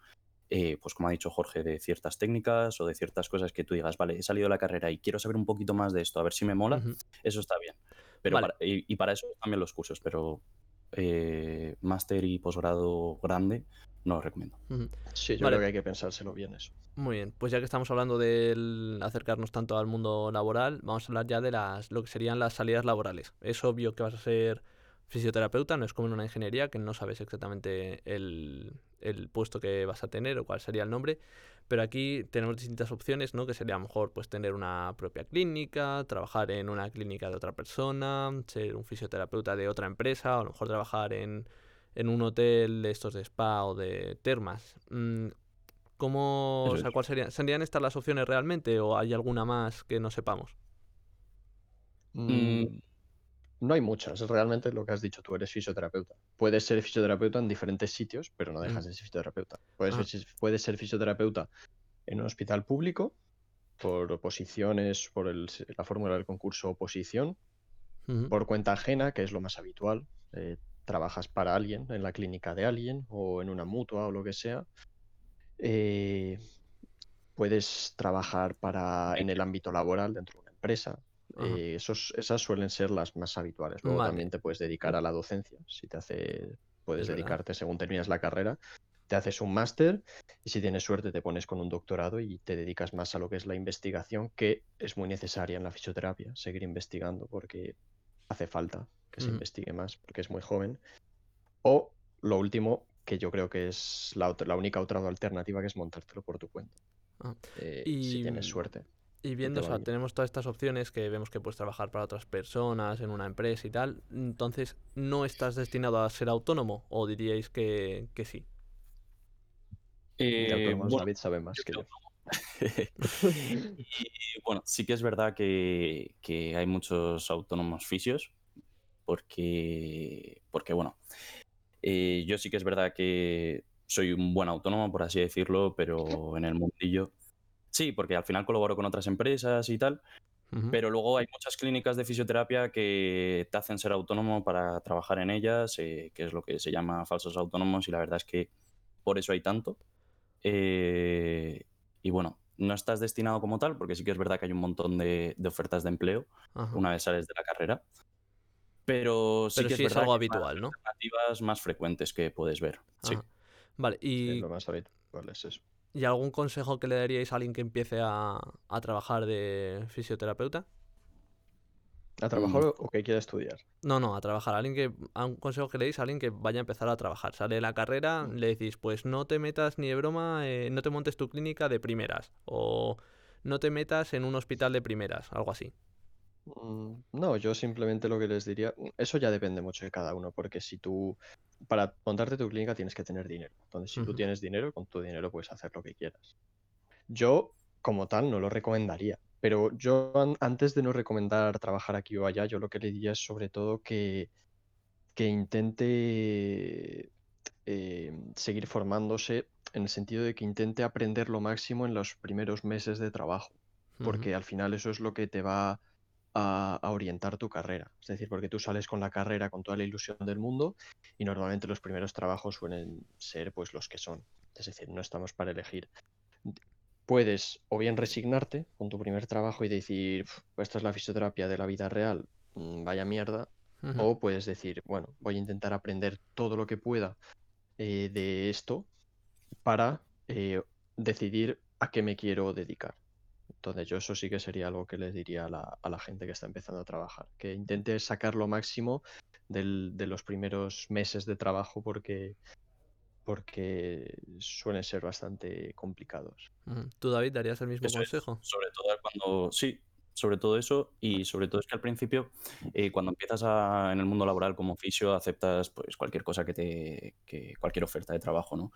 eh, pues como ha dicho Jorge, de ciertas técnicas o de ciertas cosas que tú digas, vale, he salido de la carrera y quiero saber un poquito más de esto, a ver si me mola, eso está bien. Pero y, para eso también los cursos, pero eh, máster y posgrado grande no lo recomiendo. Sí, yo creo que hay que pensárselo bien eso. Muy bien, pues ya que estamos hablando de acercarnos tanto al mundo laboral, vamos a hablar ya de las lo que serían las salidas laborales. Es obvio que vas a ser fisioterapeuta, no es como en una ingeniería que no sabes exactamente el, el puesto que vas a tener o cuál sería el nombre. Pero aquí tenemos distintas opciones, ¿no? Que sería a lo mejor pues tener una propia clínica, trabajar en una clínica de otra persona, ser un fisioterapeuta de otra empresa, o a lo mejor trabajar en, en un hotel de estos de spa o de termas. Mm, ¿Cómo, o sea, ¿cuál serían? ¿Serían estas las opciones realmente o hay alguna más que no sepamos? Mm, no hay muchas, realmente lo que has dicho, tú eres fisioterapeuta. Puedes ser fisioterapeuta en diferentes sitios, pero no dejas mm. de ser fisioterapeuta. Puedes, ah. ser fisioterapeuta en un hospital público, por oposiciones, por la fórmula del concurso oposición, por cuenta ajena, que es lo más habitual. Eh, trabajas para alguien, en la clínica de alguien, o en una mutua o lo que sea. Eh, puedes trabajar para, en el ámbito laboral dentro de una empresa. Eh, esos, esas suelen ser las más habituales. Luego también te puedes dedicar a la docencia, si te hace, puedes dedicarte según terminas la carrera, te haces un máster y si tienes suerte te pones con un doctorado y te dedicas más a lo que es la investigación, que es muy necesaria en la fisioterapia, seguir investigando porque hace falta que se investigue más porque es muy joven. O lo último, que yo creo que es la, la única otra alternativa, que es montártelo por tu cuenta. Ah, eh, si tienes suerte. Y viendo, o sea, tenemos todas estas opciones que vemos que puedes trabajar para otras personas, en una empresa y tal. Entonces, ¿no estás destinado a ser autónomo o diríais que, que sí? Eh, David sabe más que yo. y, bueno, sí que es verdad que, que, hay muchos autónomos fisios, porque, porque bueno, eh, yo sí que es verdad que soy un buen autónomo, por así decirlo, pero en el mundillo Sí, porque al final colaboro con otras empresas y tal, pero luego hay muchas clínicas de fisioterapia que te hacen ser autónomo para trabajar en ellas, eh, que es lo que se llama falsos autónomos y la verdad es que por eso hay tanto. Eh, y bueno, no estás destinado como tal, porque sí que es verdad que hay un montón de, ofertas de empleo una vez sales de la carrera. Pero sí que es, algo habitual, ¿no? Alternativas más frecuentes que puedes ver. Sí. Vale, y. lo más habitual es eso. ¿Y algún consejo que le daríais a alguien que empiece a, trabajar de fisioterapeuta? ¿A trabajar mm. o que quiera estudiar? No, no, a trabajar. alguien que, a un consejo que le deis a alguien que vaya a empezar a trabajar. Sale de la carrera, mm. le decís, pues no te metas ni de broma, eh, no te montes tu clínica de primeras. O no te metas en un hospital de primeras, algo así. Mm, no, yo simplemente lo que les diría, eso ya depende mucho de cada uno, porque si tú para montarte tu clínica tienes que tener dinero. Entonces, si tú tienes dinero, con tu dinero puedes hacer lo que quieras. Yo, como tal, no lo recomendaría. Pero yo, antes de no recomendar trabajar aquí o allá, yo lo que le diría es sobre todo que, que intente eh, seguir formándose en el sentido de que intente aprender lo máximo en los primeros meses de trabajo. Porque al final eso es lo que te va a, orientar tu carrera. Es decir, porque tú sales con la carrera con toda la ilusión del mundo y normalmente los primeros trabajos suelen ser pues los que son. Es decir, no estamos para elegir. Puedes o bien resignarte con tu primer trabajo y decir, pues esta es la fisioterapia de la vida real, mm, vaya mierda. O puedes decir, bueno, voy a intentar aprender todo lo que pueda eh, de esto para eh, decidir a qué me quiero dedicar. Entonces yo eso sí que sería algo que les diría a la, a la gente que está empezando a trabajar, que intente sacar lo máximo del, de los primeros meses de trabajo porque, porque suelen ser bastante complicados. ¿Tú, David, darías el mismo consejo? sobre todo cuando, sí, sobre todo eso y sobre todo es que al principio, eh, cuando empiezas en el mundo laboral como oficio, aceptas pues cualquier cosa que te, que cualquier oferta de trabajo, ¿no?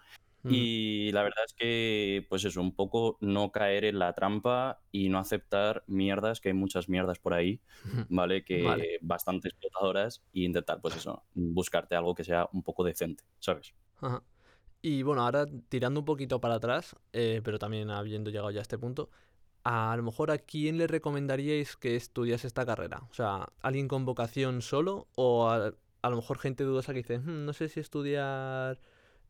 Y la verdad es que, pues eso, un poco no caer en la trampa y no aceptar mierdas, que hay muchas mierdas por ahí, ¿vale? Que bastante explotadoras y intentar, pues eso, buscarte algo que sea un poco decente, ¿sabes? Y bueno, ahora tirando un poquito para atrás, eh, pero también habiendo llegado ya a este punto, a, lo mejor a quién le recomendaríais que estudiase esta carrera? O sea, ¿alguien con vocación solo o a, lo mejor gente dudosa que dice, hmm, no sé si estudiar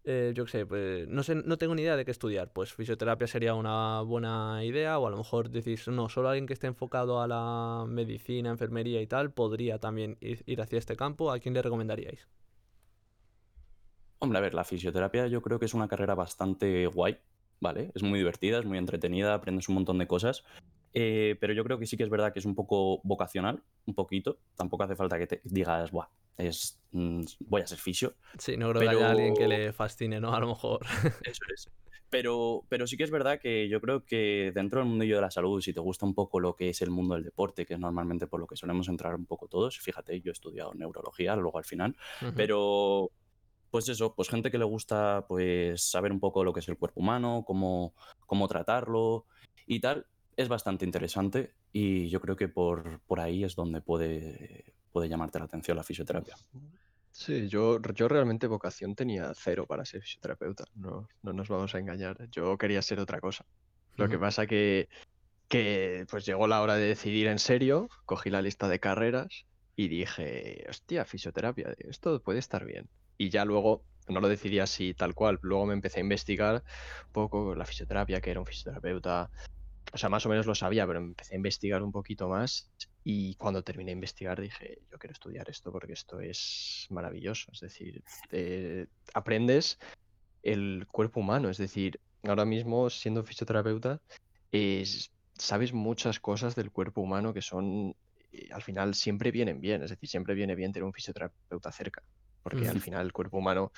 eh, yo qué sé, pues no sé, no tengo ni idea de qué estudiar. Pues fisioterapia sería una buena idea, o a lo mejor decís, no, solo alguien que esté enfocado a la medicina, enfermería y tal, podría también ir hacia este campo. ¿A quién le recomendaríais? Hombre, a ver, la fisioterapia yo creo que es una carrera bastante guay, ¿vale? Es muy divertida, es muy entretenida, aprendes un montón de cosas. Eh, pero yo creo que sí que es verdad que es un poco vocacional, un poquito. Tampoco hace falta que te digas, Buah, es, mm, voy a ser fisio. Sí, no creo que haya alguien que le fascine, ¿no? A lo mejor. Eso es. Pero, pero sí que es verdad que yo creo que dentro del mundillo de la salud, si te gusta un poco lo que es el mundo del deporte, que es normalmente por lo que solemos entrar un poco todos, fíjate, yo he estudiado neurología luego al final, pero pues eso, pues gente que le gusta pues saber un poco lo que es el cuerpo humano, cómo, cómo tratarlo y tal, es bastante interesante y yo creo que por, por ahí es donde puede, puede llamarte la atención la fisioterapia. Sí, yo, yo realmente vocación tenía cero para ser fisioterapeuta, no, no nos vamos a engañar. Yo quería ser otra cosa. Lo que pasa que, que pues llegó la hora de decidir en serio, cogí la lista de carreras y dije, hostia, fisioterapia, esto puede estar bien. Y ya luego, no lo decidí así tal cual, luego me empecé a investigar un poco la fisioterapia, que era un fisioterapeuta, o sea, más o menos lo sabía, pero empecé a investigar un poquito más y cuando terminé de investigar dije, yo quiero estudiar esto porque esto es maravilloso. Es decir, aprendes el cuerpo humano. Es decir, ahora mismo siendo fisioterapeuta, sabes muchas cosas del cuerpo humano que son, eh, al final siempre vienen bien. Es decir, siempre viene bien tener un fisioterapeuta cerca. Porque al final el cuerpo humano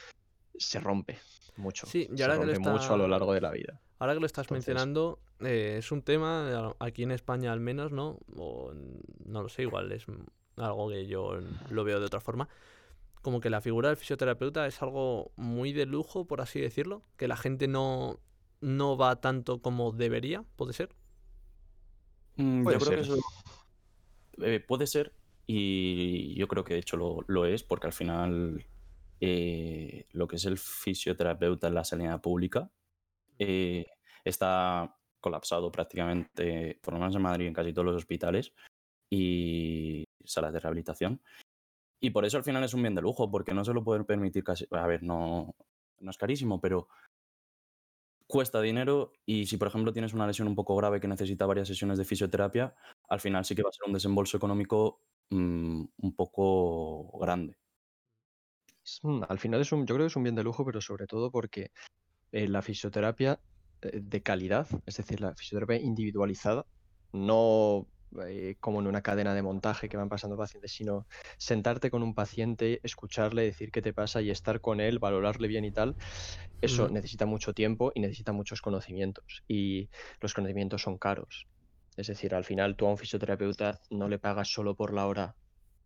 se rompe mucho. Sí, se rompe mucho a lo largo de la vida. Ahora que lo estás mencionando, eh, es un tema, aquí en España al menos, ¿no? O no lo sé, igual es algo que yo lo veo de otra forma. Como que la figura del fisioterapeuta es algo muy de lujo, por así decirlo, que la gente no, no va tanto como debería, ¿puede ser? Mm, yo creo que eso eh, puede ser y yo creo que de hecho lo, lo es porque al final eh, lo que es el fisioterapeuta en la sanidad pública eh, está colapsado prácticamente, por lo menos en Madrid, en casi todos los hospitales y salas de rehabilitación. Y por eso al final es un bien de lujo, porque no se lo pueden permitir casi. A ver, no, no es carísimo, pero cuesta dinero y si por ejemplo tienes una lesión un poco grave que necesita varias sesiones de fisioterapia, al final sí que va a ser un desembolso económico mm, un poco grande. Al final es un, yo creo que es un bien de lujo, pero sobre todo porque eh, la fisioterapia eh, de calidad, es decir, la fisioterapia individualizada, no eh, como en una cadena de montaje que van pasando pacientes, sino sentarte con un paciente, escucharle, decir qué te pasa y estar con él, valorarle bien y tal, eso necesita mucho tiempo y necesita muchos conocimientos. Y los conocimientos son caros. Es decir, al final tú a un fisioterapeuta no le pagas solo por la hora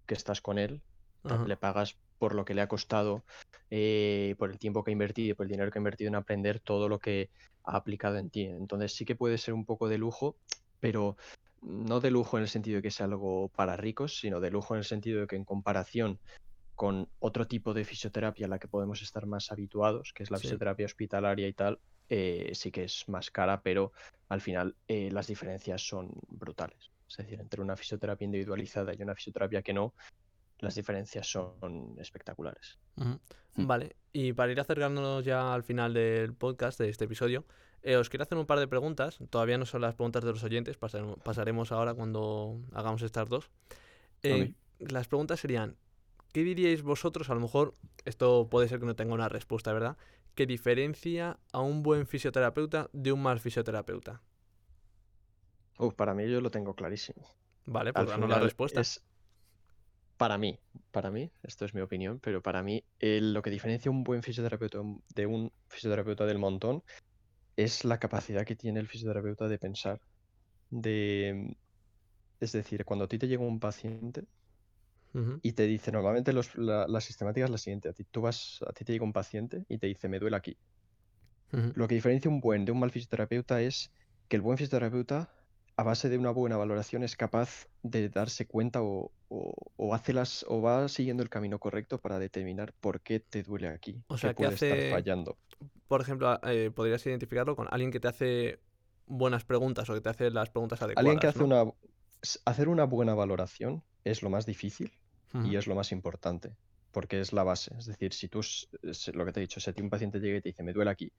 que estás con él, le pagas por lo que le ha costado, eh, por el tiempo que ha invertido, por el dinero que ha invertido en aprender todo lo que ha aplicado en ti. Entonces sí que puede ser un poco de lujo, pero no de lujo en el sentido de que sea algo para ricos, sino de lujo en el sentido de que en comparación con otro tipo de fisioterapia a la que podemos estar más habituados, que es la fisioterapia hospitalaria y tal, eh, sí que es más cara, pero al final eh, las diferencias son brutales. Es decir, entre una fisioterapia individualizada y una fisioterapia que no, las diferencias son espectaculares. Mm. Vale, y para ir acercándonos ya al final del podcast, de este episodio, eh, os quiero hacer un par de preguntas. Todavía no son las preguntas de los oyentes, pasaremos ahora cuando hagamos estas dos. Eh, las preguntas serían, ¿qué diríais vosotros? A lo mejor esto puede ser que no tenga una respuesta, ¿verdad? ¿Qué diferencia a un buen fisioterapeuta de un mal fisioterapeuta? para mí yo lo tengo clarísimo. Vale, pues danos la respuesta. Para mí, para mí, esto es mi opinión, pero para mí lo que diferencia un buen fisioterapeuta de un fisioterapeuta del montón es la capacidad que tiene el fisioterapeuta de pensar. De, es decir, cuando a ti te llega un paciente y te dice, normalmente la, sistemática es la siguiente, a ti, tú vas, a ti te llega un paciente y te dice, me duele aquí. Lo que diferencia un buen de un mal fisioterapeuta es que el buen fisioterapeuta a base de una buena valoración es capaz de darse cuenta o, hace las, o va siguiendo el camino correcto para determinar por qué te duele aquí. O sea, que puede estar fallando. Por ejemplo, eh, podrías identificarlo con alguien que te hace buenas preguntas o que te hace las preguntas adecuadas. Alguien que hace una. Hacer una buena valoración es lo más difícil y es lo más importante porque es la base. Es decir, si tú, lo que te he dicho, si a ti un paciente llega y te dice, me duele aquí,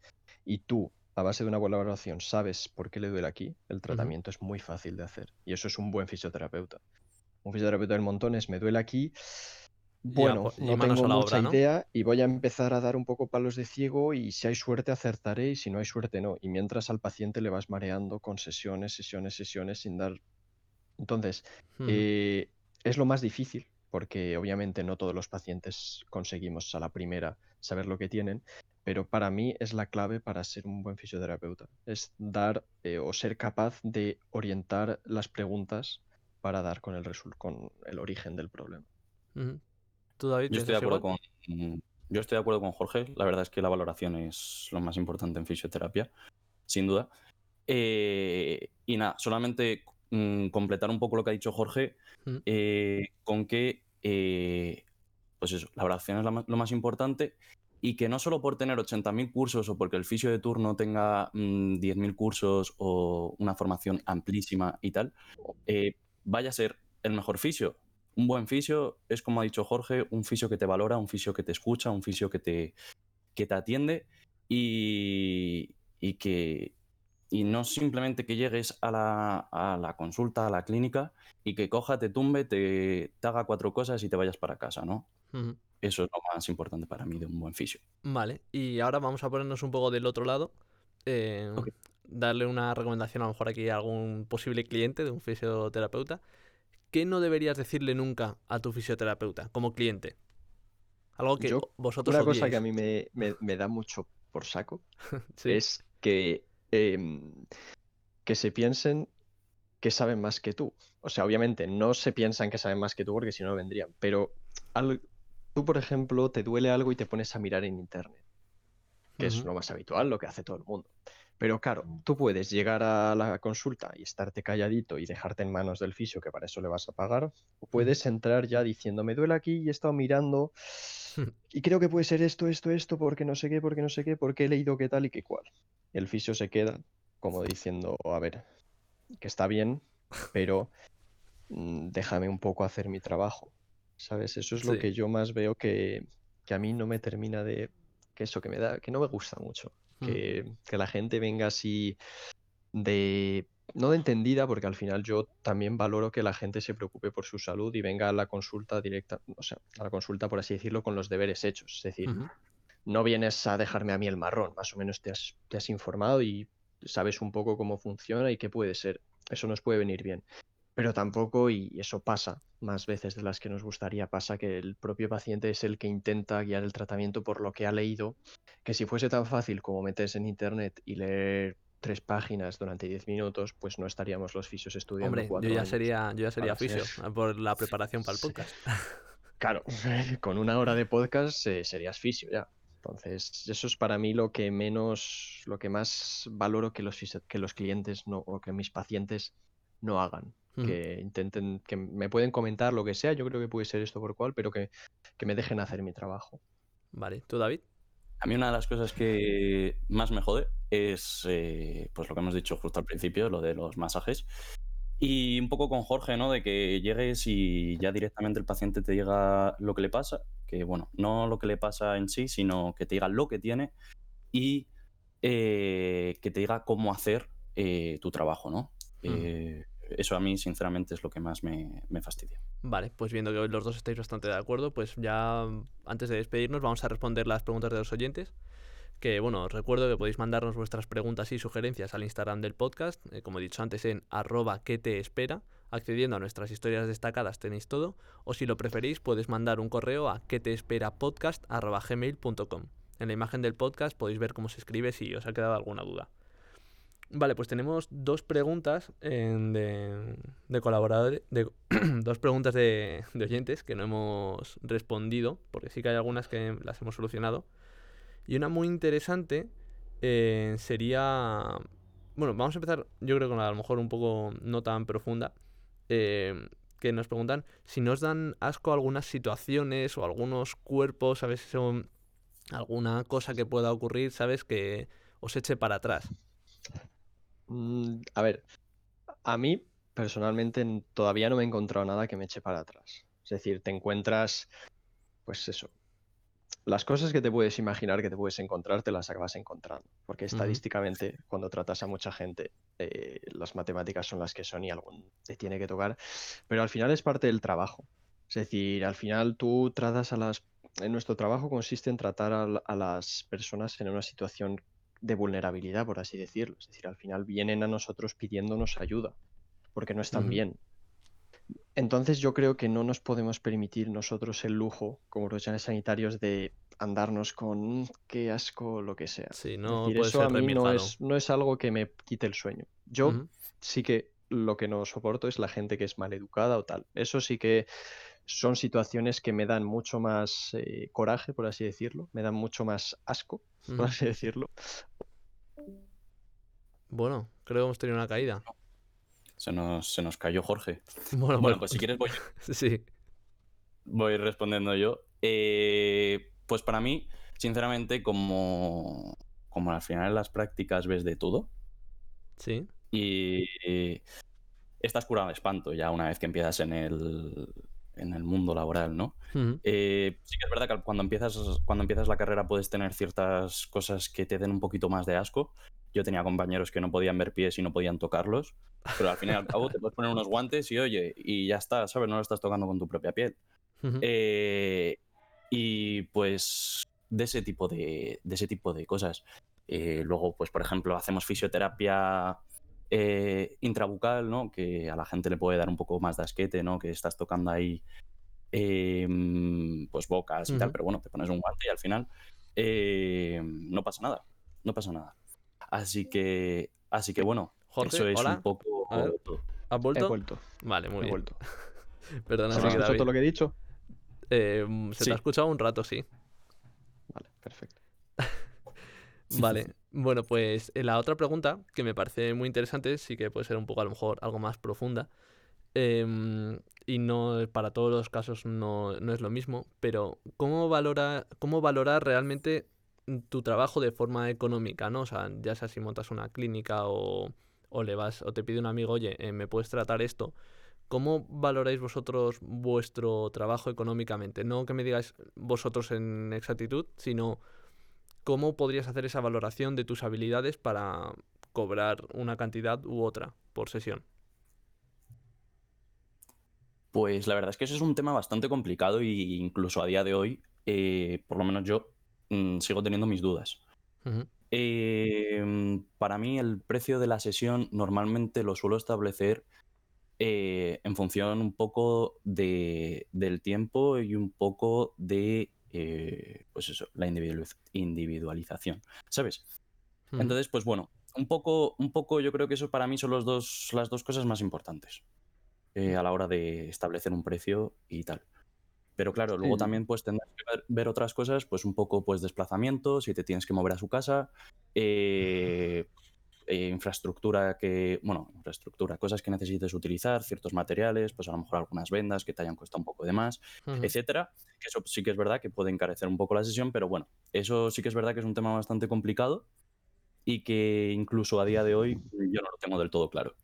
y tú a base de una buena valoración sabes por qué le duele aquí, el tratamiento es muy fácil de hacer. Y eso es un buen fisioterapeuta. Un fisioterapeuta del montón es me duele aquí. Bueno, no tengo mucha idea y voy a empezar a dar un poco palos de ciego y si hay suerte acertaré y si no hay suerte no. Y mientras al paciente le vas mareando con sesiones, sesiones, sesiones sin dar... Entonces, eh, es lo más difícil porque obviamente no todos los pacientes conseguimos a la primera saber lo que tienen, pero para mí es la clave para ser un buen fisioterapeuta. Es dar eh, o ser capaz de orientar las preguntas para dar con el, con el origen del problema. yo, estoy de acuerdo con, yo estoy de acuerdo con Jorge. La verdad es que la valoración es lo más importante en fisioterapia, sin duda. Eh, y nada, solamente mm, completar un poco lo que ha dicho Jorge, eh, con que, pues eso, la valoración es lo más importante y que no solo por tener 80.000 cursos o porque el fisio de turno tenga 10.000 mm, cursos o una formación amplísima y tal, eh, vaya a ser el mejor fisio. Un buen fisio es, como ha dicho Jorge, un fisio que te valora, un fisio que te escucha, un fisio que te, que te atiende y, y que y no simplemente que llegues a la, a la, consulta, a la clínica y que coja, te tumbe, te, te haga cuatro cosas y te vayas para casa, ¿no? Eso es lo más importante para mí de un buen fisio. Vale, y ahora vamos a ponernos un poco del otro lado. Eh, darle una recomendación a lo mejor aquí a algún posible cliente de un fisioterapeuta. ¿Qué no deberías decirle nunca a tu fisioterapeuta como cliente? Algo que vosotros Una cosa que a mí me, da mucho por saco es que, em, que se piensen que saben más que tú. O sea, obviamente no se piensan que saben más que tú porque si no vendrían, pero tú, por ejemplo, te duele algo y te pones a mirar en internet, que es lo más habitual, lo que hace todo el mundo. Pero claro, tú puedes llegar a la consulta y estarte calladito y dejarte en manos del fisio, que para eso le vas a pagar, o puedes entrar ya diciendo, me duele aquí y he estado mirando y creo que puede ser esto, esto, esto, porque no sé qué, porque no sé qué, porque he leído qué tal y qué cual. El fisio se queda como diciendo, a ver, que está bien, pero mm, déjame un poco hacer mi trabajo. ¿sabes? Eso es lo que yo más veo que, a mí no me termina de... que eso, que me da, que no me gusta mucho. Mm. Que, la gente venga así de... no de entendida, porque al final yo también valoro que la gente se preocupe por su salud y venga a la consulta directa, o sea, a la consulta, por así decirlo, con los deberes hechos. Es decir, no vienes a dejarme a mí el marrón, más o menos te has, te has informado y sabes un poco cómo funciona y qué puede ser. Eso nos puede venir bien pero tampoco, y eso pasa más veces de las que nos gustaría, pasa que el propio paciente es el que intenta guiar el tratamiento por lo que ha leído, que si fuese tan fácil como meterse en internet y leer tres páginas durante diez minutos, pues no estaríamos los fisios estudiando Hombre, yo ya sería, yo ya sería fisio por la preparación para el podcast. Claro, con una hora de podcast eh, serías fisio ya. Entonces, eso es para mí lo que menos, lo que más valoro que los, que los clientes no, o que mis pacientes no hagan que intenten, que me pueden comentar lo que sea, yo creo que puede ser esto por cual, pero que, me dejen hacer mi trabajo. Vale, ¿tú David? A mí una de las cosas que más me jode es eh, pues lo que hemos dicho justo al principio, lo de los masajes. Y un poco con Jorge, ¿no? De que llegues y ya directamente el paciente te diga lo que le pasa, que bueno, no lo que le pasa en sí, sino que te diga lo que tiene y eh, que te diga cómo hacer eh, tu trabajo, ¿no? Eh, eso a mí, sinceramente, es lo que más me, me, fastidia. Vale, pues viendo que los dos estáis bastante de acuerdo, pues ya antes de despedirnos vamos a responder las preguntas de los oyentes que bueno, os recuerdo que podéis mandarnos vuestras preguntas y sugerencias al Instagram del podcast, eh, como he dicho antes en arroba que te espera, accediendo a nuestras historias destacadas tenéis todo, o si lo preferís podéis mandar un correo a que te espera podcast. En la imagen del podcast podéis ver cómo se escribe si os ha quedado alguna duda. Vale, pues tenemos dos preguntas de, de, colaboradores, de, dos preguntas de, de oyentes que no hemos respondido, porque sí que hay algunas que las hemos solucionado. Y una muy interesante eh, sería... Bueno, vamos a empezar yo creo con a lo mejor un poco no tan profunda. Eh, que nos preguntan si nos dan asco algunas situaciones o algunos cuerpos, ¿sabes? Son alguna cosa que pueda ocurrir, ¿sabes? Que os eche para atrás. Mm, a ver, a mí personalmente todavía no me he encontrado nada que me eche para atrás. Es decir, te encuentras, pues eso, las cosas que te puedes imaginar que te puedes encontrar, te las acabas encontrando. Porque estadísticamente, cuando tratas a mucha gente, eh, las matemáticas son las que son y algo te tiene que tocar. Pero al final es parte del trabajo. Es decir, al final tú tratas a las... En nuestro trabajo consiste en tratar a, las personas en una situación de vulnerabilidad, por así decirlo. Es decir, al final vienen a nosotros pidiéndonos ayuda, porque no están bien. Entonces yo creo que no nos podemos permitir nosotros el lujo, como profesionales sanitarios, de andarnos con mm, qué asco, lo que sea. Sí, no eso a mí no es, no es, algo que me quite el sueño. Yo sí que lo que no soporto es la gente que es mal educada o tal. Eso sí que son situaciones que me dan mucho más eh, coraje, por así decirlo, me dan mucho más asco, por así decirlo. Bueno, creo que hemos tenido una caída. Se nos, se nos cayó Jorge. Bueno, pues si quieres voy. sí. Voy respondiendo yo. Eh, pues para mí, sinceramente, como, como al final en las prácticas ves de todo. Sí. Y, estás curado de espanto ya una vez que empiezas en el, en el mundo laboral, ¿no? Eh, sí que es verdad que cuando empiezas, cuando empiezas la carrera puedes tener ciertas cosas que te den un poquito más de asco, yo tenía compañeros que no podían ver pies y no podían tocarlos, pero al fin y al cabo te puedes poner unos guantes y oye, y ya está, ¿sabes? No lo estás tocando con tu propia piel. Eh, y pues de ese tipo de, de ese tipo de cosas. Eh, luego, pues por ejemplo, hacemos fisioterapia eh, intrabucal, ¿no? Que a la gente le puede dar un poco más de asquete, ¿no? Que estás tocando ahí pues bocas y tal, pero bueno, te pones un guante y al final no pasa nada, no pasa nada. Así que, así que bueno, Jorge, eso es un poco. ¿Has vuelto? He vuelto. Vale, muy He bien. vuelto. Perdona, ¿Has escuchado todo lo que he dicho? Eh, se te ha escuchado un rato, sí. Vale, perfecto. Vale, bueno, pues eh, la otra pregunta, que me parece muy interesante, sí que puede ser un poco a lo mejor algo más profunda, em, y no para todos los casos no, no, es lo mismo, pero ¿cómo valora, cómo valorar realmente tu trabajo de forma económica, ¿no? O sea, ya sea si montas una clínica o, o le vas o te pide un amigo, oye, eh, ¿me puedes tratar esto? ¿Cómo valoráis vosotros vuestro trabajo económicamente? No que me digáis vosotros en exactitud, sino cómo podrías hacer esa valoración de tus habilidades para cobrar una cantidad u otra por sesión. Pues la verdad es que eso es un tema bastante complicado e incluso a día de hoy, eh, por lo menos yo, Mm, sigo teniendo mis dudas. Em, para mí el precio de la sesión normalmente lo suelo establecer eh, en función un poco de, del tiempo y un poco de eh, pues eso, la individualización, ¿sabes? Entonces, pues bueno, un poco, un poco yo creo que eso para mí son los dos, las dos cosas más importantes eh, a la hora de establecer un precio y tal. Pero claro, luego también pues tendrás que ver, otras cosas, pues un poco pues desplazamiento, si te tienes que mover a su casa, eh, eh, infraestructura que, bueno, infraestructura, cosas que necesites utilizar, ciertos materiales, pues a lo mejor algunas vendas que te hayan costado un poco de más, etcétera. Que eso sí que es verdad que puede encarecer un poco la sesión, pero bueno, eso sí que es verdad que es un tema bastante complicado y que incluso a día de hoy yo no lo tengo del todo claro.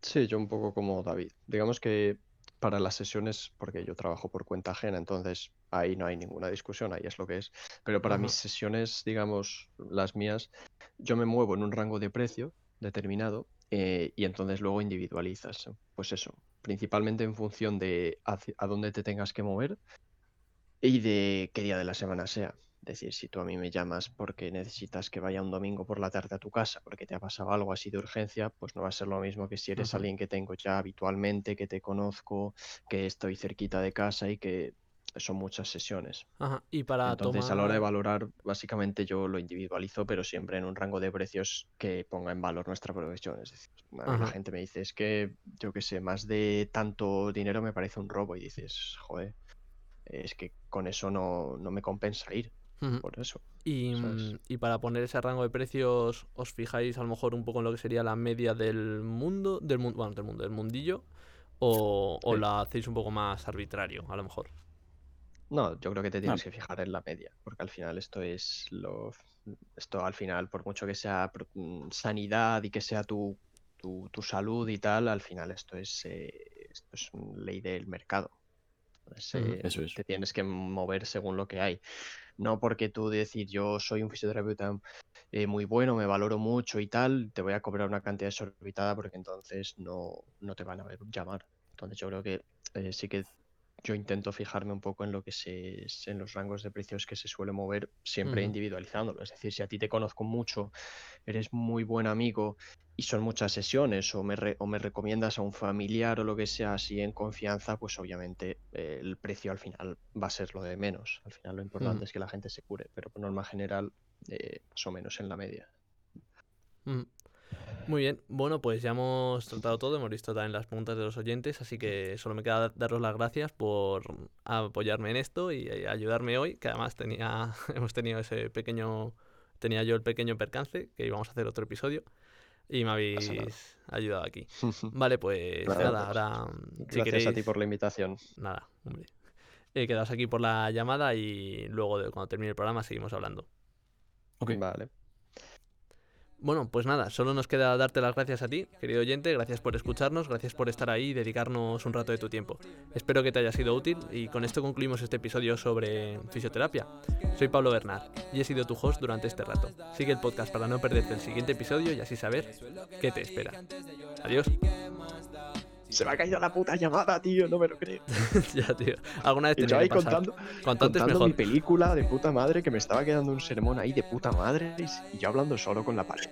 Sí, yo un poco como David. Digamos que para las sesiones, porque yo trabajo por cuenta ajena, entonces ahí no hay ninguna discusión, ahí es lo que es. Pero para mis sesiones, digamos, las mías, yo me muevo en un rango de precio determinado eh, y entonces luego individualizas. Pues eso, principalmente en función de a dónde te tengas que mover y de qué día de la semana sea. Es decir, si tú a mí me llamas porque necesitas que vaya un domingo por la tarde a tu casa porque te ha pasado algo así de urgencia, pues no va a ser lo mismo que si eres alguien que tengo ya habitualmente, que te conozco, que estoy cerquita de casa y que son muchas sesiones. Ajá. Y para Entonces, a la hora de valorar, básicamente yo lo individualizo, pero siempre en un rango de precios que ponga en valor nuestra profesión. Es decir, la gente me dice, es que, yo qué sé, más de tanto dinero me parece un robo. Y dices, joder, es que con eso no, no me compensa ir. Por eso. Mm, y, para poner ese rango de precios, ¿os fijáis a lo mejor un poco en lo que sería la media del mundo, del mundo, bueno, del mundo, del mundillo? ¿O, la hacéis un poco más arbitrario, a lo mejor? No, yo creo que te tienes que fijar en la media, porque al final esto es lo. Esto al final, por mucho que sea mm, sanidad y que sea tu, tu, salud y tal, al final esto es, eh, esto es ley del mercado. Eh, eso es. Te tienes que mover según lo que hay no porque tú decir yo soy un fisioterapeuta eh, muy bueno, me valoro mucho y tal, te voy a cobrar una cantidad desorbitada porque entonces no, no te van a ver llamar. Entonces yo creo que eh, sí que yo intento fijarme un poco en lo que se en los rangos de precios que se suele mover, siempre individualizándolo. Es decir, si a ti te conozco mucho, eres muy buen amigo y son muchas sesiones o me, o me recomiendas a un familiar o lo que sea así en confianza, pues obviamente eh, el precio al final va a ser lo de menos. Al final lo importante es que la gente se cure, pero por norma general eh, más o menos en la media. Muy bien, bueno, pues ya hemos tratado todo, hemos visto también las preguntas de los oyentes, así que solo me queda daros las gracias por apoyarme en esto y ayudarme hoy, que además tenía, hemos tenido ese pequeño, tenía yo el pequeño percance, que íbamos a hacer otro episodio, y me habéis ayudado aquí. Vale, pues nada, ahora... Gracias a ti por la invitación. Nada, hombre. Eh, quedaos aquí por la llamada y luego cuando termine el programa seguimos hablando. Ok. Vale. Bueno, pues nada, solo nos queda darte las gracias a ti, querido oyente, gracias por escucharnos, gracias por estar ahí y dedicarnos un rato de tu tiempo. Espero que te haya sido útil y con esto concluimos este episodio sobre fisioterapia. Soy Pablo Bernard y he sido tu host durante este rato. Sigue el podcast para no perderte el siguiente episodio y así saber qué te espera. Adiós. Se me ha caído la puta llamada, tío, no me lo creo. ya, tío. Alguna vez te ahí contando, contando mi película de puta madre que me estaba quedando un sermón ahí de puta madre y yo hablando solo con la pared.